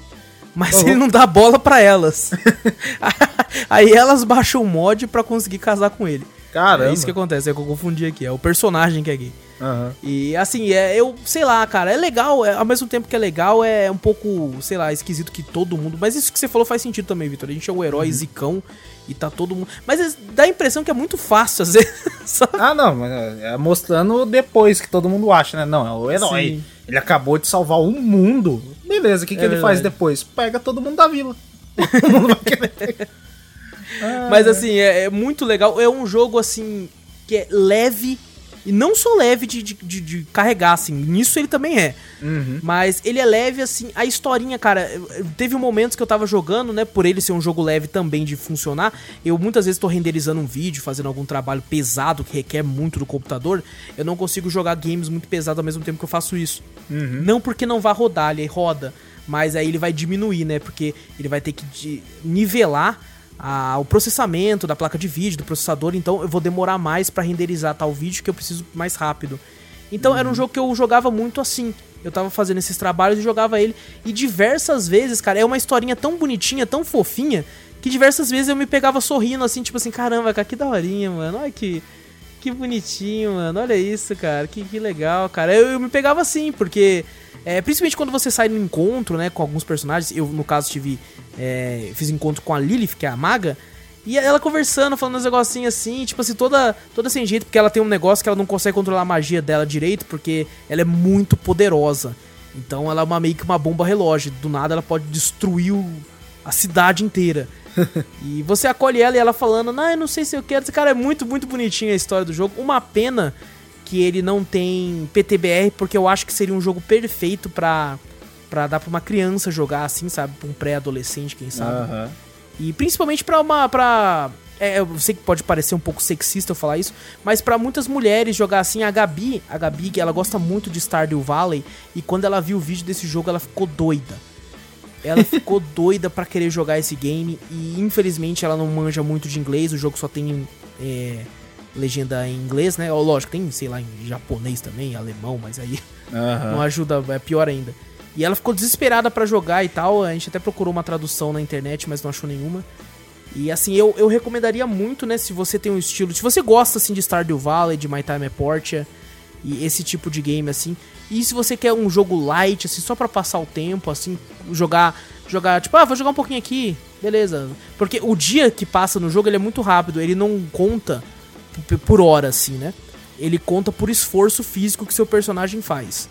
mas uhum. ele não dá bola para elas. (laughs) (laughs) Aí elas baixam o mod para conseguir casar com ele. Caramba. É isso que acontece, é que eu confundi aqui. É o personagem que é gay. Uhum. E assim, é, eu sei lá, cara, é legal, é, ao mesmo tempo que é legal, é um pouco, sei lá, esquisito que todo mundo. Mas isso que você falou faz sentido também, Vitor. A gente é o herói uhum. zicão e tá todo mundo. Mas dá a impressão que é muito fácil, às (laughs) vezes. Sabe? Ah, não, mas é, é mostrando depois que todo mundo acha, né? Não, é o herói. Sim. Ele acabou de salvar um mundo. Beleza, o que, que é ele faz depois? Pega todo mundo da vila. Todo mundo vai querer. (laughs) Mas assim, é, é, muito legal. É um jogo assim que é leve e não só leve de, de, de, de carregar, assim. Nisso ele também é. Uhum. Mas ele é leve, assim. A historinha, cara. Teve momentos que eu tava jogando, né? Por ele ser um jogo leve também de funcionar. Eu muitas vezes tô renderizando um vídeo, fazendo algum trabalho pesado que requer muito do computador. Eu não consigo jogar games muito pesados ao mesmo tempo que eu faço isso. Uhum. Não porque não vá rodar, ele roda. Mas aí ele vai diminuir, né? Porque ele vai ter que nivelar a, o processamento da placa de vídeo, do processador, então eu vou demorar mais para renderizar tal vídeo que eu preciso mais rápido. Então uhum. era um jogo que eu jogava muito assim. Eu tava fazendo esses trabalhos e jogava ele. E diversas vezes, cara, é uma historinha tão bonitinha, tão fofinha, que diversas vezes eu me pegava sorrindo assim, tipo assim, caramba, cara, que daorinha, mano. Olha que, que bonitinho, mano. Olha isso, cara. Que, que legal, cara. Eu, eu me pegava assim, porque. É, principalmente quando você sai no encontro, né, com alguns personagens. Eu, no caso, tive. É, fiz encontro com a Lilith, que é a maga. E ela conversando, falando uns negocinhos assim, tipo assim, toda, toda sem jeito, porque ela tem um negócio que ela não consegue controlar a magia dela direito, porque ela é muito poderosa. Então ela é uma, meio que uma bomba relógio. Do nada ela pode destruir o, a cidade inteira. (laughs) e você acolhe ela e ela falando, não, eu não sei se eu quero. Esse cara é muito, muito bonitinho a história do jogo. Uma pena que ele não tem PTBR, porque eu acho que seria um jogo perfeito pra, pra dar pra uma criança jogar assim, sabe? Pra um pré-adolescente, quem sabe. Uhum. E principalmente pra uma. Pra, é, eu sei que pode parecer um pouco sexista eu falar isso, mas para muitas mulheres jogar assim, a Gabi, a Gabi, ela gosta muito de Stardew Valley, e quando ela viu o vídeo desse jogo, ela ficou doida. Ela (laughs) ficou doida para querer jogar esse game, e infelizmente ela não manja muito de inglês, o jogo só tem é, legenda em inglês, né? Ou, lógico, tem, sei lá, em japonês também, alemão, mas aí uhum. não ajuda, é pior ainda. E ela ficou desesperada para jogar e tal. A gente até procurou uma tradução na internet, mas não achou nenhuma. E assim, eu, eu recomendaria muito, né, se você tem um estilo. Se você gosta assim de Stardew Valley, de My Time at Portia e esse tipo de game assim. E se você quer um jogo light, assim, só para passar o tempo, assim, jogar. Jogar, tipo, ah, vou jogar um pouquinho aqui, beleza. Porque o dia que passa no jogo ele é muito rápido, ele não conta por hora, assim, né? Ele conta por esforço físico que seu personagem faz.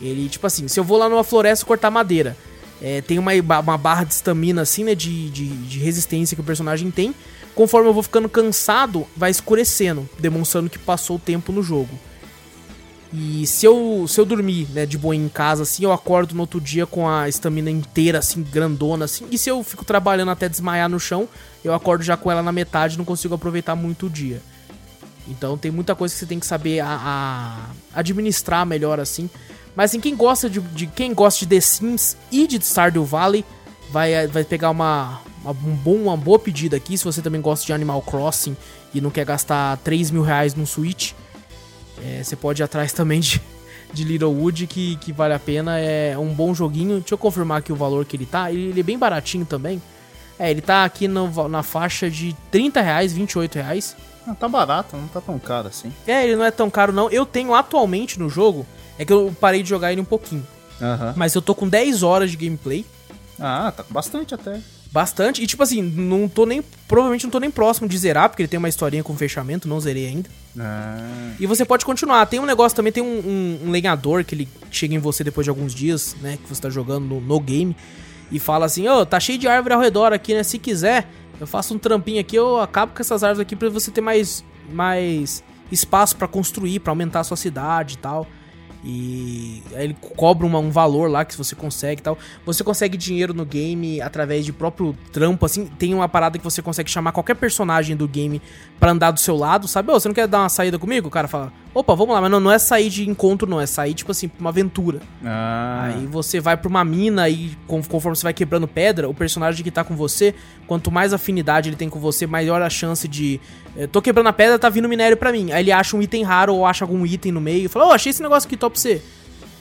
Ele, tipo assim, se eu vou lá numa floresta cortar madeira, é, tem uma, uma barra de estamina, assim, né? De, de, de, resistência que o personagem tem. Conforme eu vou ficando cansado, vai escurecendo, demonstrando que passou o tempo no jogo. E se eu, se eu dormir, né, de boa em casa, assim, eu acordo no outro dia com a estamina inteira, assim, grandona, assim. E se eu fico trabalhando até desmaiar no chão, eu acordo já com ela na metade não consigo aproveitar muito o dia. Então tem muita coisa que você tem que saber a, a administrar melhor, assim. Mas assim, quem gosta de, de, quem gosta de The Sims e de Stardew Valley vai, vai pegar uma, uma, um bom, uma boa pedida aqui. Se você também gosta de Animal Crossing e não quer gastar 3 mil reais no Switch, é, você pode ir atrás (laughs) também de, de Littlewood, que, que vale a pena. É um bom joguinho. Deixa eu confirmar aqui o valor que ele tá. Ele, ele é bem baratinho também. É, ele tá aqui no, na faixa de 30 reais, 28 reais. Ah, tá barato, não tá tão caro assim. É, ele não é tão caro não. Eu tenho atualmente no jogo é que eu parei de jogar ele um pouquinho. Uhum. Mas eu tô com 10 horas de gameplay. Ah, tá com bastante até. Bastante. E tipo assim, não tô nem. Provavelmente não tô nem próximo de zerar, porque ele tem uma historinha com fechamento, não zerei ainda. Ah. E você pode continuar. Tem um negócio também, tem um, um, um, lenhador que ele chega em você depois de alguns dias, né? Que você tá jogando no, no game. E fala assim, ô, oh, tá cheio de árvore ao redor aqui, né? Se quiser, eu faço um trampinho aqui, eu acabo com essas árvores aqui pra você ter mais, mais espaço para construir, para aumentar a sua cidade e tal. E aí ele cobra uma, um valor lá que você consegue e tal. Você consegue dinheiro no game através de próprio trampo, assim. Tem uma parada que você consegue chamar qualquer personagem do game para andar do seu lado, sabe? Ô, você não quer dar uma saída comigo? O cara fala, opa, vamos lá, mas não, não é sair de encontro, não, é sair, tipo assim, pra uma aventura. Ah. Aí você vai pra uma mina e conforme você vai quebrando pedra, o personagem que tá com você, quanto mais afinidade ele tem com você, maior a chance de. Eu tô quebrando a pedra, tá vindo minério para mim. Aí ele acha um item raro ou acha algum item no meio e fala, ô, oh, achei esse negócio aqui, top pra você.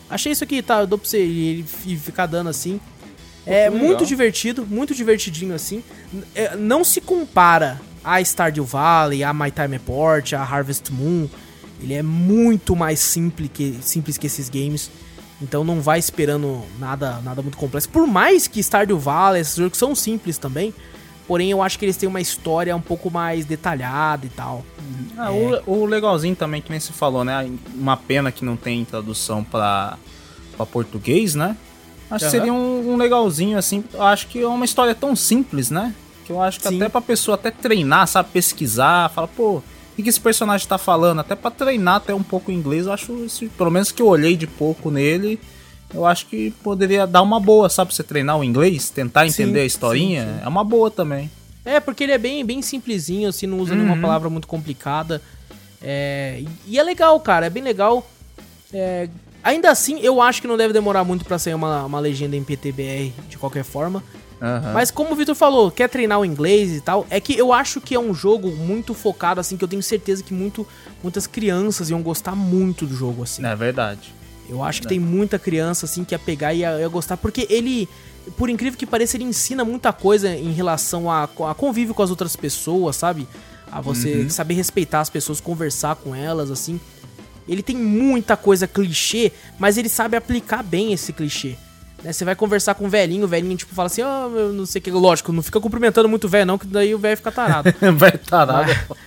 Achei isso aqui, tá, eu dou pra você. E ele fica dando assim. É muito divertido, muito divertidinho assim. É, não se compara a Stardew Valley, a My Time Report, a Harvest Moon. Ele é muito mais simples que, simples que esses games. Então não vai esperando nada, nada muito complexo. Por mais que Stardew Valley, esses jogos são simples também. Porém, eu acho que eles têm uma história um pouco mais detalhada e tal. Ah, é. o, o, legalzinho também, que nem se falou, né? Uma pena que não tem tradução para português, né? Acho uhum. que seria um, um, legalzinho, assim. Eu acho que é uma história tão simples, né? Que eu acho que Sim. até pra pessoa até treinar, sabe? Pesquisar, fala, pô, que, que esse personagem tá falando? Até pra treinar até um pouco inglês, eu acho, pelo menos que eu olhei de pouco nele, eu acho que poderia dar uma boa, sabe? Pra você treinar o inglês, tentar entender sim, a historinha, sim, sim. é uma boa também. É, porque ele é bem, bem simplesinho, assim, não usa uhum. nenhuma palavra muito complicada. É, e é legal, cara, é bem legal. É, ainda assim, eu acho que não deve demorar muito para sair uma, uma legenda em PTBR de qualquer forma. Uhum. Mas como o Vitor falou, quer treinar o inglês e tal, é que eu acho que é um jogo muito focado, assim, que eu tenho certeza que muito, muitas crianças iam gostar muito do jogo, assim. É verdade. Eu acho que tem muita criança, assim, que ia pegar e ia, ia, gostar, porque ele, por incrível que pareça, ele ensina muita coisa em relação a, a convívio com as outras pessoas, sabe? A você uhum. saber respeitar as pessoas, conversar com elas, assim. Ele tem muita coisa clichê, mas ele sabe aplicar bem esse clichê. Né? Você vai conversar com o velhinho, o velhinho tipo fala assim, ó, oh, não sei o que, lógico, não fica cumprimentando muito o velho não, que daí o velho fica tarado. (laughs) vai tarado. Mas,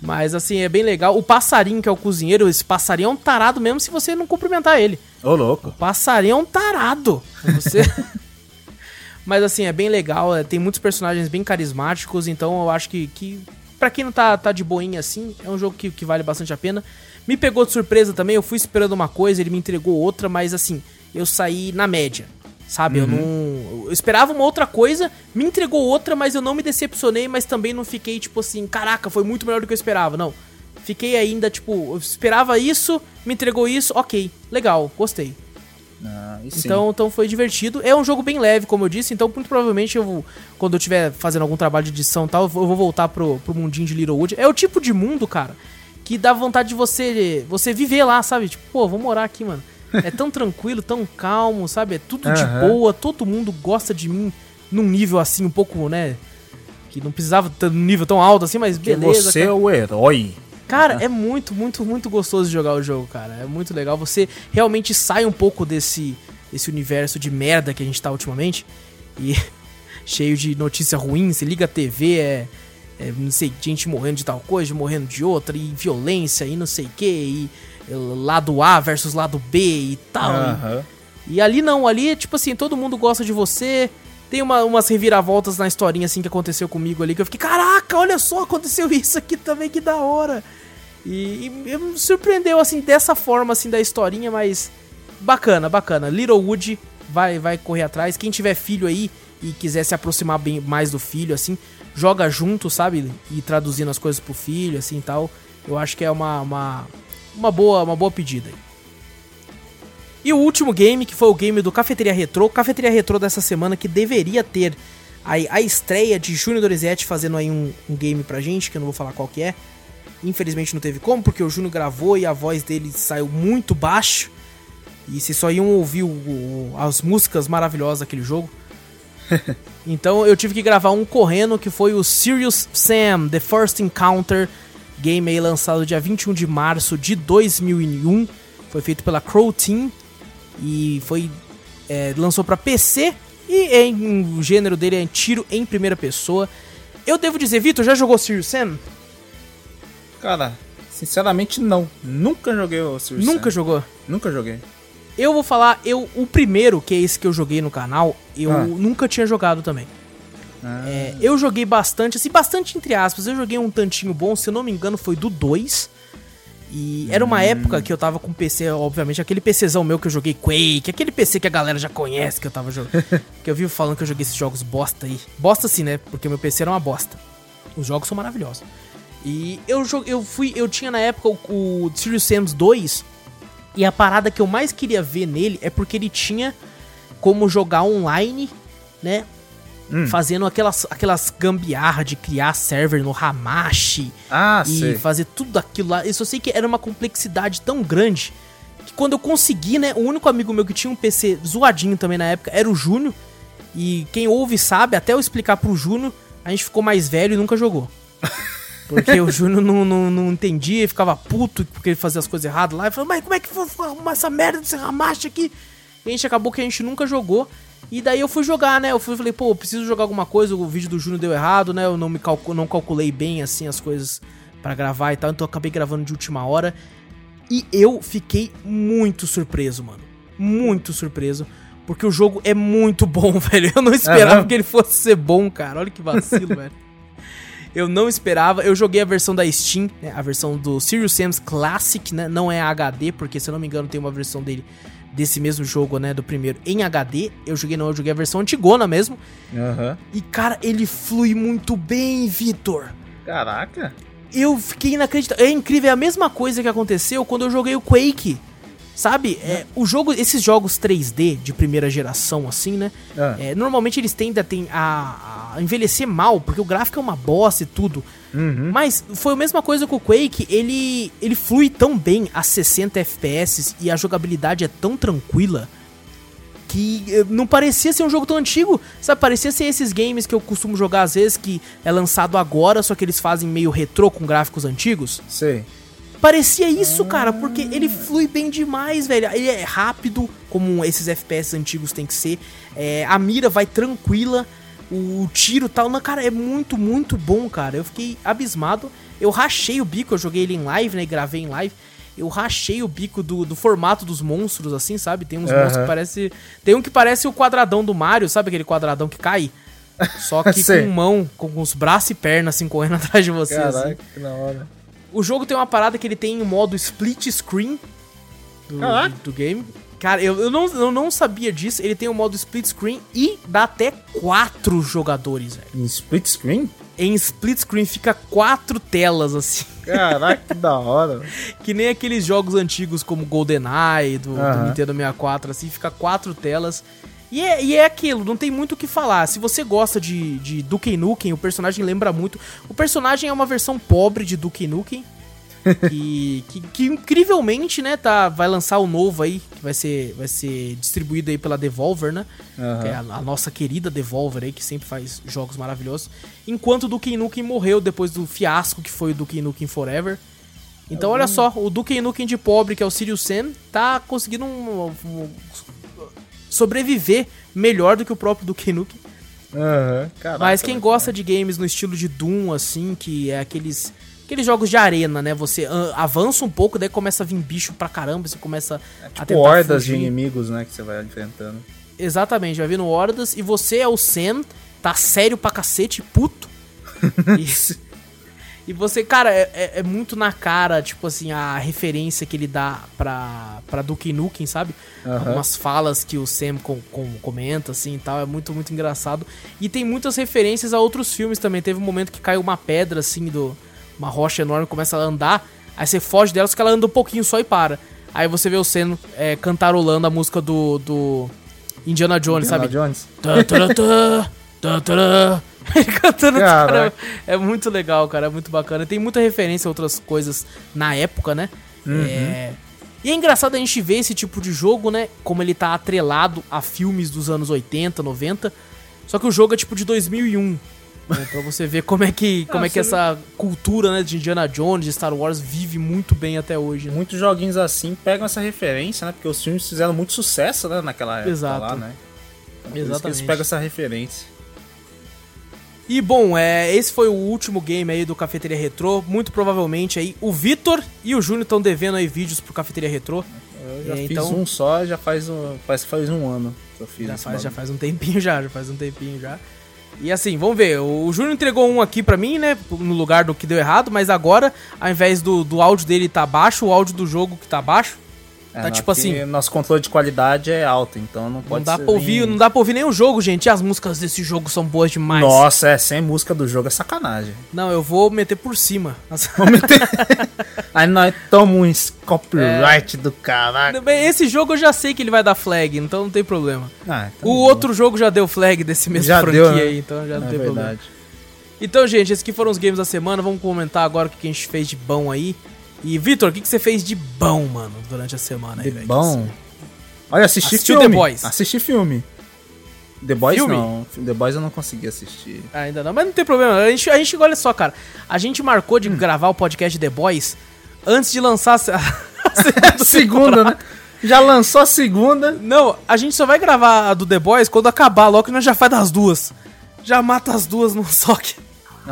mas, assim, é bem legal. O passarinho, que é o cozinheiro, esse passarinho é um tarado mesmo se você não cumprimentar ele. Ô, louco. O passarinho é um tarado. Você... (laughs) mas assim, é bem legal, é, tem muitos personagens bem carismáticos, então eu acho que, que para quem não tá, tá de boinha assim, é um jogo que, que vale bastante a pena. Me pegou de surpresa também, eu fui esperando uma coisa, ele me entregou outra, mas assim, eu saí na média. Sabe, uhum. eu não. Eu esperava uma outra coisa, me entregou outra, mas eu não me decepcionei, mas também não fiquei, tipo assim, caraca, foi muito melhor do que eu esperava. Não. Fiquei ainda, tipo, eu esperava isso, me entregou isso, ok, legal, gostei. Ah, então, então foi divertido. É um jogo bem leve, como eu disse, então muito provavelmente eu vou, quando eu estiver fazendo algum trabalho de edição e tal, eu vou voltar pro, pro mundinho de Littlewood. É o tipo de mundo, cara, que dá vontade de você você viver lá, sabe? Tipo, pô, vou morar aqui, mano. É tão tranquilo, tão calmo, sabe? É tudo uhum. de boa, todo mundo gosta de mim num nível assim, um pouco, né? Que não precisava ter um nível tão alto assim, mas beleza. você cara. é o herói. Cara, é muito, muito, muito gostoso de jogar o jogo, cara. É muito legal. Você realmente sai um pouco desse, desse universo de merda que a gente tá ultimamente. E (laughs) cheio de notícia ruim. Você liga a TV, é é, não sei, gente morrendo de tal coisa, morrendo de outra, e violência, e não sei o que, e lado A versus lado B e tal. Uhum. E, e, ali não, ali é tipo assim, todo mundo gosta de você. Tem uma, umas reviravoltas na historinha assim que aconteceu comigo ali, que eu fiquei, caraca, olha só, aconteceu isso aqui também, que da hora. E, e me surpreendeu assim, dessa forma assim da historinha, mas bacana, bacana. Littlewood vai, vai correr atrás. Quem tiver filho aí e quiser se aproximar bem mais do filho, assim, joga junto, sabe? E traduzindo as coisas pro filho, assim tal. Eu acho que é uma, uma, uma, boa, uma boa pedida. E o último game, que foi o game do Cafeteria Retro. Cafeteria Retro dessa semana, que deveria ter a, a estreia de Júnior Dorizete fazendo aí um, um game pra gente, que eu não vou falar qual que é. Infelizmente não teve como, porque o Júnior gravou e a voz dele saiu muito baixo. E vocês só iam ouvir o, o, as músicas maravilhosas daquele jogo. (laughs) então eu tive que gravar um correndo que foi o Serious Sam The First Encounter, game aí lançado dia 21 de março de 2001. Foi feito pela Crow Team e foi é, lançou para PC e em, o gênero dele é tiro em primeira pessoa. Eu devo dizer, Vitor, já jogou Serious Sam? Cara, sinceramente não. Nunca joguei o Serious Nunca Sam. jogou? Nunca joguei. Eu vou falar, eu o primeiro, que é esse que eu joguei no canal, eu ah. nunca tinha jogado também. Ah. É, eu joguei bastante, assim, bastante entre aspas. Eu joguei um tantinho bom, se eu não me engano, foi do 2. E era uma hum. época que eu tava com PC, obviamente, aquele PCzão meu que eu joguei Quake, aquele PC que a galera já conhece que eu tava jogando. (laughs) que eu vi falando que eu joguei esses jogos bosta aí. Bosta sim, né? Porque meu PC era uma bosta. Os jogos são maravilhosos. E eu, eu fui, eu tinha na época o, o Serious Sam's 2 e a parada que eu mais queria ver nele é porque ele tinha como jogar online, né? Hum. Fazendo aquelas, aquelas gambiarra de criar server no Hamashi. Ah, e sei. fazer tudo aquilo lá. Eu só sei que era uma complexidade tão grande que quando eu consegui, né? O único amigo meu que tinha um PC zoadinho também na época era o Júnior. E quem ouve sabe, até eu explicar pro Júnior, a gente ficou mais velho e nunca jogou. (laughs) Porque o Júnior não, não, não entendia ficava puto porque ele fazia as coisas erradas lá. E falou, mas como é que vou arrumar essa merda desse ramache aqui? E a gente acabou que a gente nunca jogou. E daí eu fui jogar, né? Eu fui, falei, pô, preciso jogar alguma coisa. O vídeo do Júnior deu errado, né? Eu não me calcu não calculei bem, assim, as coisas para gravar e tal. Então eu acabei gravando de última hora. E eu fiquei muito surpreso, mano. Muito surpreso. Porque o jogo é muito (laughs) bom, velho. Eu não esperava é que ele fosse ser bom, cara. Olha que vacilo, (laughs) velho. Eu não esperava. Eu joguei a versão da Steam, né, a versão do Serious Sam's Classic, né? Não é HD, porque se eu não me engano tem uma versão dele desse mesmo jogo, né, do primeiro em HD. Eu joguei não, eu joguei a versão antigona mesmo. Uhum. E cara, ele flui muito bem, Vitor. Caraca. Eu fiquei inacreditável. É incrível, é a mesma coisa que aconteceu quando eu joguei o Quake. Sabe, é, o jogo, esses jogos 3D de primeira geração, assim, né? É. É, normalmente eles tendem a, a, envelhecer mal, porque o gráfico é uma bosta e tudo. Uhum. Mas foi a mesma coisa com o Quake, ele, ele flui tão bem a 60 FPS e a jogabilidade é tão tranquila que eh, não parecia ser um jogo tão antigo, sabe? Parecia ser esses games que eu costumo jogar às vezes, que é lançado agora, só que eles fazem meio retrô com gráficos antigos. Sei. Parecia isso, cara, porque ele flui bem demais, velho. Ele é rápido, como esses FPS antigos tem que ser. É, a mira vai tranquila, o tiro tal. Não, cara, é muito, muito bom, cara. Eu fiquei abismado. Eu rachei o bico, eu joguei ele em live, né? Gravei em live. Eu rachei o bico do, do formato dos monstros, assim, sabe? Tem uns uhum. monstros que parece. Tem um que parece o quadradão do Mario, sabe aquele quadradão que cai? Só (laughs) que com mão, com os braços e pernas assim correndo (laughs) atrás de você. Caraca, assim. que na hora. O jogo tem uma parada que ele tem um modo split screen do, do, do game. Cara, eu, eu, não, eu não sabia disso. Ele tem o um modo split screen e dá até quatro jogadores, velho. Em split screen? Em split screen fica quatro telas, assim. Caraca, que da hora. (laughs) que nem aqueles jogos antigos como GoldenEye, do, do Nintendo 64, assim, fica quatro telas. E é, e é aquilo, não tem muito o que falar. Se você gosta de, de Duke Nukem, o personagem lembra muito. O personagem é uma versão pobre de Duke Nukem. que, (laughs) que, que, incrivelmente, né, tá, vai lançar o novo aí, que vai ser, vai ser distribuído aí pela Devolver, né? Uhum. Que é a, a, nossa querida Devolver aí, que sempre faz jogos maravilhosos. Enquanto o Duke Nukem morreu depois do fiasco que foi o Duke Nukem Forever. Então, olha só, o Duke Nukem de pobre, que é o Sirius Sam, tá conseguindo um, um, sobreviver melhor do que o próprio Duke Nukem. Uhum, caraca, Mas quem gosta de games no estilo de Doom, assim, que é aqueles aqueles jogos de arena, né? Você avança um pouco, daí começa a vir bicho pra caramba, você começa é, tipo a tentar hordas fugir. de inimigos, né, que você vai enfrentando. Exatamente, vai vindo hordas e você é o Sen, tá sério pra cacete, puto. Isso. (laughs) E você, cara, é, é, é, muito na cara, tipo assim, a referência que ele dá pra, pra Duke Nukem, sabe? Uhum. Algumas falas que o Sam com, com, comenta, assim e tal. É muito, muito engraçado. E tem muitas referências a outros filmes também. Teve um momento que caiu uma pedra, assim, do uma rocha enorme, começa a andar. Aí você foge dela, só que ela anda um pouquinho só e para. Aí você vê o Sam é, cantarolando a música do, do Indiana Jones, Indiana sabe? Jones. Ele cantando, cara, é muito legal, cara, é muito bacana. Tem muita referência a outras coisas na época, né? Uhum. É... E é engraçado a gente ver esse tipo de jogo, né? Como ele tá atrelado a filmes dos anos 80, 90. Só que o jogo é tipo de 2001. Né? Pra você ver como é que, como é que essa cultura né, de Indiana Jones, de Star Wars, vive muito bem até hoje. Né? Muitos joguinhos assim pegam essa referência, né? Porque os filmes fizeram muito sucesso né, naquela época Exato. lá, né? Exatamente. eles pegam essa referência. E bom, é, esse foi o último game aí do Cafeteria Retrô. Muito provavelmente aí o Vitor e o Júnior estão devendo aí vídeos pro Cafeteria Retrô. Eu já é, fiz então... um só, já faz um, que faz um ano que eu fiz. Já faz, já faz um tempinho (laughs) já, já faz um tempinho já. E assim, vamos ver, o Júnior entregou um aqui pra mim, né, no lugar do que deu errado, mas agora, ao invés do, do áudio dele tá baixo, o áudio do jogo que tá baixo, é, tá tipo assim. Nosso controle de qualidade é alto, então não pode não dá pra ouvir, Não dá pra ouvir o jogo, gente. As músicas desse jogo são boas demais. Nossa, é, sem música do jogo é sacanagem. Não, eu vou meter por cima. (laughs) Vou meter. Aí nós tomamos um copyright é... do caralho. Esse jogo eu já sei que ele vai dar flag, então não tem problema. Ah, então o outro jogo já deu flag desse mesmo já franquia deu, né? aí, então já é não tem verdade. problema. Então, gente, esses aqui foram os games da semana. Vamos comentar agora o que a gente fez de bom aí. E, Vitor, o que, que você fez de bom, mano, durante a semana aí, velho? bom? Olha, assisti Assistiu filme. The Boys. Assisti filme. The Boys filme? não. The Boys eu não consegui assistir. Ah, ainda não, mas não tem problema. A gente, a gente olha só, cara. A gente marcou de hum. gravar o podcast The Boys antes de lançar a, (laughs) a segunda, né? Já lançou a segunda. Não, a gente só vai gravar a do The Boys quando acabar, logo que nós já faz das duas. Já mata as duas no soque.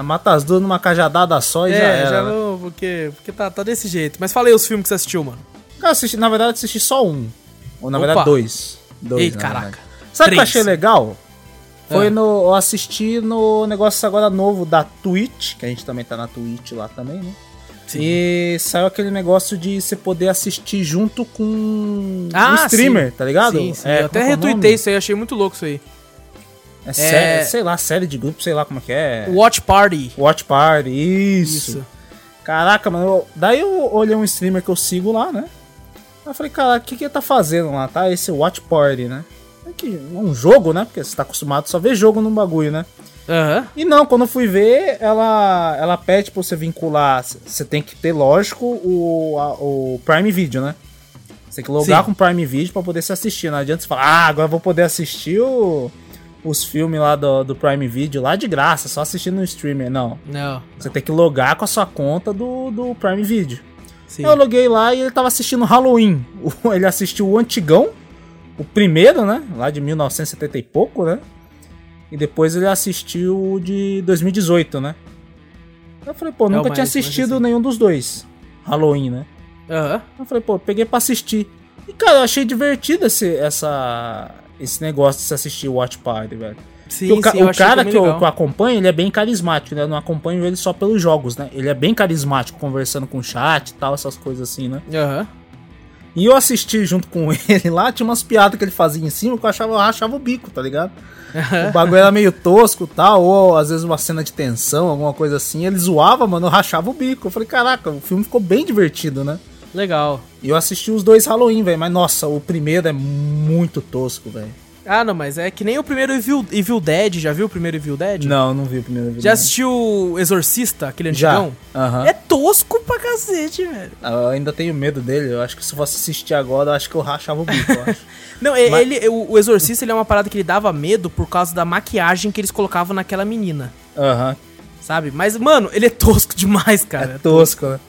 Mata as duas numa cajadada só e é, já era. já né? não, porque, porque tá, tá desse jeito. Mas falei os filmes que você assistiu, mano. Cara, assisti, na verdade, assisti só um. Ou na Opa. verdade, dois. dois Ei, caraca. Sabe o que eu achei legal? Foi é. no. Eu assisti no negócio agora novo da Twitch, que a gente também tá na Twitch lá também, né? Sim. E saiu aquele negócio de você poder assistir junto com ah, um streamer, sim. tá ligado? Sim, sim. É, eu até é retuitei isso aí, achei muito louco isso aí. É, série, sei lá, série de grupo, sei lá como é que é. Watch Party. Watch Party, isso. isso. Caraca, mano. Eu, daí eu olhei um streamer que eu sigo lá, né? Eu falei, cara, o que que ele tá fazendo lá, tá? Esse Watch Party, né? É que um jogo, né? Porque você tá acostumado só ver jogo num bagulho, né? Uhum. E não, quando eu fui ver, ela, ela pede pra você vincular. Você tem que ter, lógico, o, a, o Prime Video, né? Você tem que logar Sim. com o Prime Video pra poder se assistir. Não adianta você falar, ah, agora eu vou poder assistir o, os filmes lá do, do Prime Video lá de graça, só assistindo no streamer. Não. Não. Você tem que logar com a sua conta do, do Prime Video. Sim. Eu loguei lá e ele tava assistindo Halloween. (laughs) Ele assistiu o antigão, o primeiro, né? Lá de 1970 e pouco, né? E depois ele assistiu o de 2018, né? Eu falei, pô, nunca tinha assistido assim. nenhum dos dois. Halloween, né? Uhum. Eu falei, pô, peguei pra assistir. E, cara, eu achei divertido esse, essa, esse negócio de se assistir Watch Party, velho. Sim, o, sim, o cara que eu, que eu, acompanho, ele é bem carismático, né? Eu não acompanho ele só pelos jogos, né? Ele é bem carismático, conversando com o chat e tal, essas coisas assim, né? Aham. Uhum. E eu assisti junto com (laughs) ele lá, tinha umas piadas que ele fazia em cima que eu achava, eu rachava o bico, tá ligado? o bagulho era meio tosco e tal, ou às vezes uma cena de tensão, alguma coisa assim. Ele zoava, mano, eu rachava o bico. Eu falei, caraca, o filme ficou bem divertido, né? Legal. E eu assisti os dois Halloween, velho, mas nossa, o primeiro é muito tosco, velho. Ah, não, mas é que nem o primeiro Evil, Evil Dead. Já viu o primeiro Evil Dead? Não, não vi o primeiro Evil Já Dead. assistiu Exorcista, aquele antigão? Já. Uhum. É tosco pra cacete, velho. Eu ainda tenho medo dele. Eu acho que se eu fosse assistir agora, eu acho que eu rachava o bico, eu acho. (laughs) não, mas... ele, o, o Exorcista ele é uma parada que ele dava medo por causa da maquiagem que eles colocavam naquela menina. Aham. Uhum. Sabe? Mas, mano, ele é tosco (laughs) demais, cara. É tosco, né?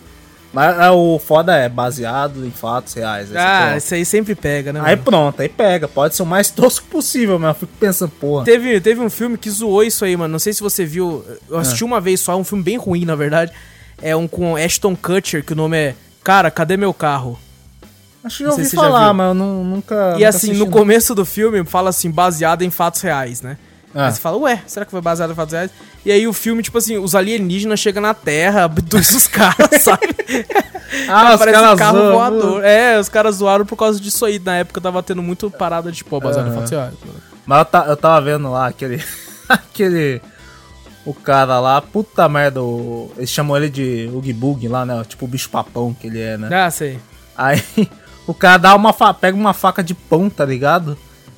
Mas é, o foda é baseado em fatos reais. Ah, isso aí sempre pega, né? Aí mano? pronto, aí pega. Pode ser o mais (laughs) tosco possível, mas eu fico pensando, porra. Teve, teve um filme que zoou isso aí, mano. Não sei se você viu. Eu assisti é. uma vez só, é um filme bem ruim, na verdade. É um com Ashton Kutcher, que o nome é Cara, cadê meu carro? Acho que eu ouvi falar, mas eu não, nunca. E nunca assim, no não. começo do filme fala assim, baseado em fatos reais, né? Ah. Aí você fala, ué, será que foi baseado em fatos reais? E aí o filme, tipo assim, os alienígenas chegam na Terra, (laughs) abduz os caras, (laughs) sabe? ah, os caras um carro zoam. voador. É, os caras zoaram por causa disso aí. Na época tava tendo muito parada de, tipo, baseado uhum. em fatos reais. Mas eu, eu tava vendo lá aquele... (laughs) aquele... O cara lá, puta merda, o, eles chamam ele de Boogie lá, né? Tipo o bicho papão que ele é, né? Ah, sei. Aí o cara dá uma pega uma faca de pão, tá ligado?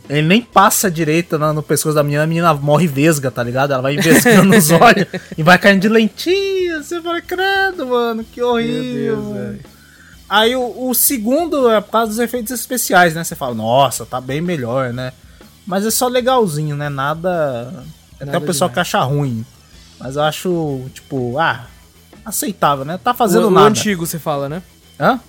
Ele nem passa direito no, no pescoço da menina, a menina morre vesga, tá ligado? Ela vai investigando nos (laughs) olhos e vai caindo de lentinha. Você fala, credo, mano, que horrível. Deus, Aí o, o, segundo é por causa dos efeitos especiais, né? Você fala, nossa, tá bem melhor, né? Mas é só legalzinho, né? Nada. Nada Até o pessoal demais. que acha ruim. Mas eu acho, tipo, ah, aceitável, né? Tá fazendo o, nada. O antigo, você fala, né? Hã?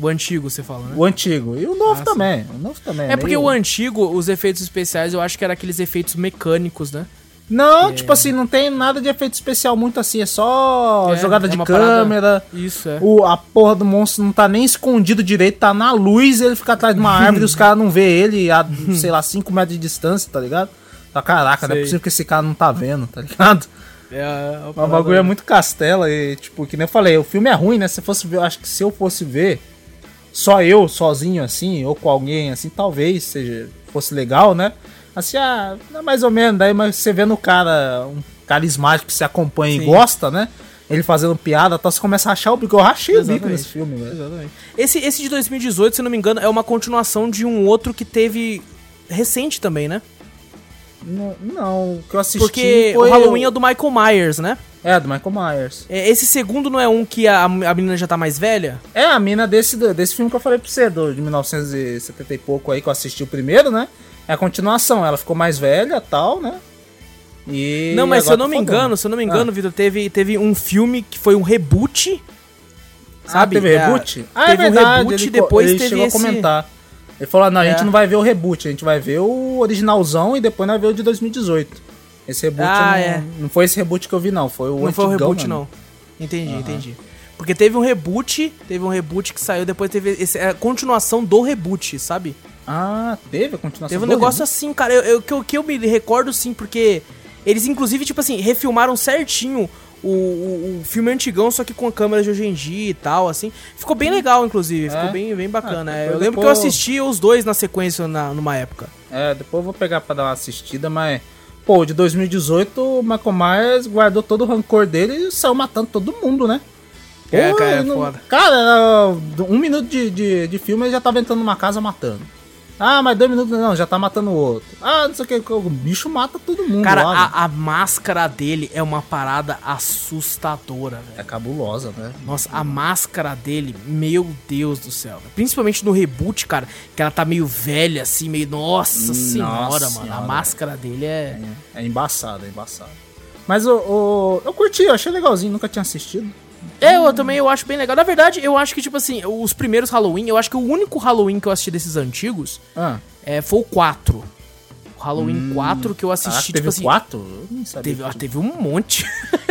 O antigo, você fala, né? O antigo. E o novo ah, também. Sim. O novo também. É, é porque o antigo, os efeitos especiais, eu acho que era aqueles efeitos mecânicos, né? Não, tipo assim, não tem nada de efeito especial muito assim, é só é, jogada é de câmera. Parada... Isso, é. O, a porra do monstro não tá nem escondido direito, tá na luz, ele fica atrás de uma (laughs) árvore e os caras não vê ele a, sei lá, 5 metros de distância, tá ligado? Tá, caraca, sei. não é possível que esse cara não tá vendo, tá ligado? É, é o bagulho é muito castela e, tipo, que nem eu falei, o filme é ruim, né? Se fosse ver, eu acho que se eu fosse ver, só eu sozinho assim, ou com alguém assim, talvez seja fosse legal, né? Assim, ah, mais ou menos, daí mas você vendo o cara, um carismático que você acompanha Sim. e gosta, né? Ele fazendo piada, tá, você começa a achar o bico. Eu rachei Exatamente. o bico nesse filme, velho. Exatamente. Esse, esse de 2018, se não me engano, é uma continuação de um outro que teve recente também, né? Não, não o que eu assisti Porque o Halloween é do Michael Myers, né? É, do Michael Myers. É, esse segundo não é um que a, a menina já tá mais velha? É, a mina desse, desse filme que eu falei pra você, do, de 1970 e pouco aí, que eu assisti o primeiro, né? É a continuação, ela ficou mais velha tal, né? E não, mas se eu não me engano, se eu não me engano, ah. Vitor, teve, teve um filme que foi um reboot. Ah, sabe? Ah, teve reboot? Ah, teve é verdade, um reboot ele, depois ele teve chegou esse... a comentar. Ele falou: não, a é. gente não vai ver o reboot, a gente vai ver o originalzão e depois nós vai ver o de 2018. Esse reboot ah, não, é. não foi esse reboot que eu vi, não. Foi o Não foi o reboot, mano. não. Entendi, uhum. entendi. Porque teve um reboot, teve um reboot que saiu, depois teve esse, a continuação do reboot, sabe? Ah, teve a continuação Teve um negócio reboot? assim, cara. Eu, eu, que, eu, que eu me recordo sim, porque eles, inclusive, tipo assim, refilmaram certinho o, o, o, filme antigão, só que com câmeras de hoje em dia e tal, assim. Ficou bem legal, inclusive. É? Ficou bem, bem bacana. Ah, é, eu lembro depois... que eu assisti os dois na sequência na, numa época. É, depois eu vou pegar pra dar uma assistida, mas. Pô, de 2018, o Michael Myers guardou todo o rancor dele e saiu matando todo mundo, né? É, cara, é foda. Cara, um minuto de, de, de filme ele já tava entrando numa casa matando. Ah, mas dois minutos não, já tá matando o outro. Ah, não sei o que, o bicho mata todo mundo. Cara, lá, a, a, máscara dele é uma parada assustadora, velho. É cabulosa, né? Nossa, a máscara dele, meu Deus do céu. Véio. Principalmente no reboot, cara, que ela tá meio velha, assim, meio. Nossa, Nossa senhora, mano. A máscara dele é. É, é embaçado, é embaçado. Mas o, o, eu curti, eu achei legalzinho, nunca tinha assistido. É, eu também eu acho bem legal. Na verdade, eu acho que, tipo assim, os primeiros Halloween, eu acho que o único Halloween que eu assisti desses antigos ah. é, foi o 4. O Halloween hum, 4 que eu assisti, ah, tipo teve assim. 4? Eu não sabia. Teve, ah, teve um monte.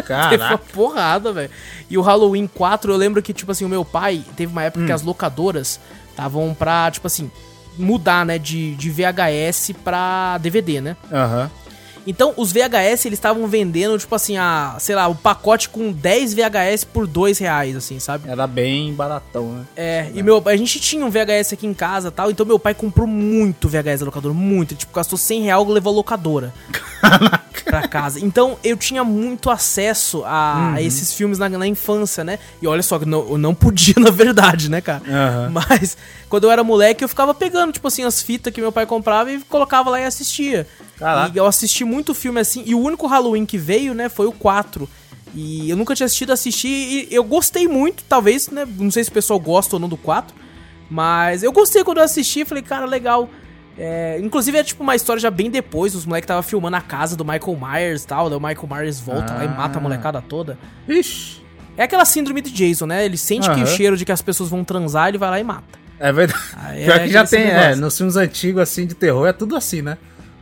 Caraca. (laughs) teve uma porrada, velho. E o Halloween 4, eu lembro que, tipo assim, o meu pai teve uma época hum. que as locadoras estavam pra, tipo assim, mudar, né, de, de VHS pra DVD, né? Aham. Uhum. Então, os VHS, eles estavam vendendo, tipo assim, a, sei lá, o um pacote com 10 VHS por 2 reais, assim, sabe? Era bem baratão, né? É, e meu, a gente tinha um VHS aqui em casa tal, então meu pai comprou muito VHS da locadora, muito. Tipo, gastou 100 reais e levou a locadora. (laughs) (laughs) pra casa. Então, eu tinha muito acesso a, uhum. a esses filmes na, na, infância, né? E olha só, não, eu não podia, (laughs) na verdade, né, cara? Uhum. Mas, quando eu era moleque, eu ficava pegando, tipo assim, as fitas que meu pai comprava e colocava lá e assistia. Caraca. E eu assisti muito filme assim. E o único Halloween que veio, né, foi o 4. E eu nunca tinha assistido, assisti e eu gostei muito, talvez, né? Não sei se o pessoal gosta ou não do 4. Mas eu gostei quando eu assisti, falei, cara, legal. É, inclusive é tipo uma história já bem depois, os moleques tava filmando a casa do Michael Myers e tal, daí o Michael Myers volta ah. lá e mata a molecada toda. Ixi. É aquela síndrome de Jason, né? Ele sente uhum. que o cheiro de que as pessoas vão transar, ele vai lá e mata. É verdade. Aí Pior é que já tem, é, nos filmes antigos assim de terror é tudo assim, né?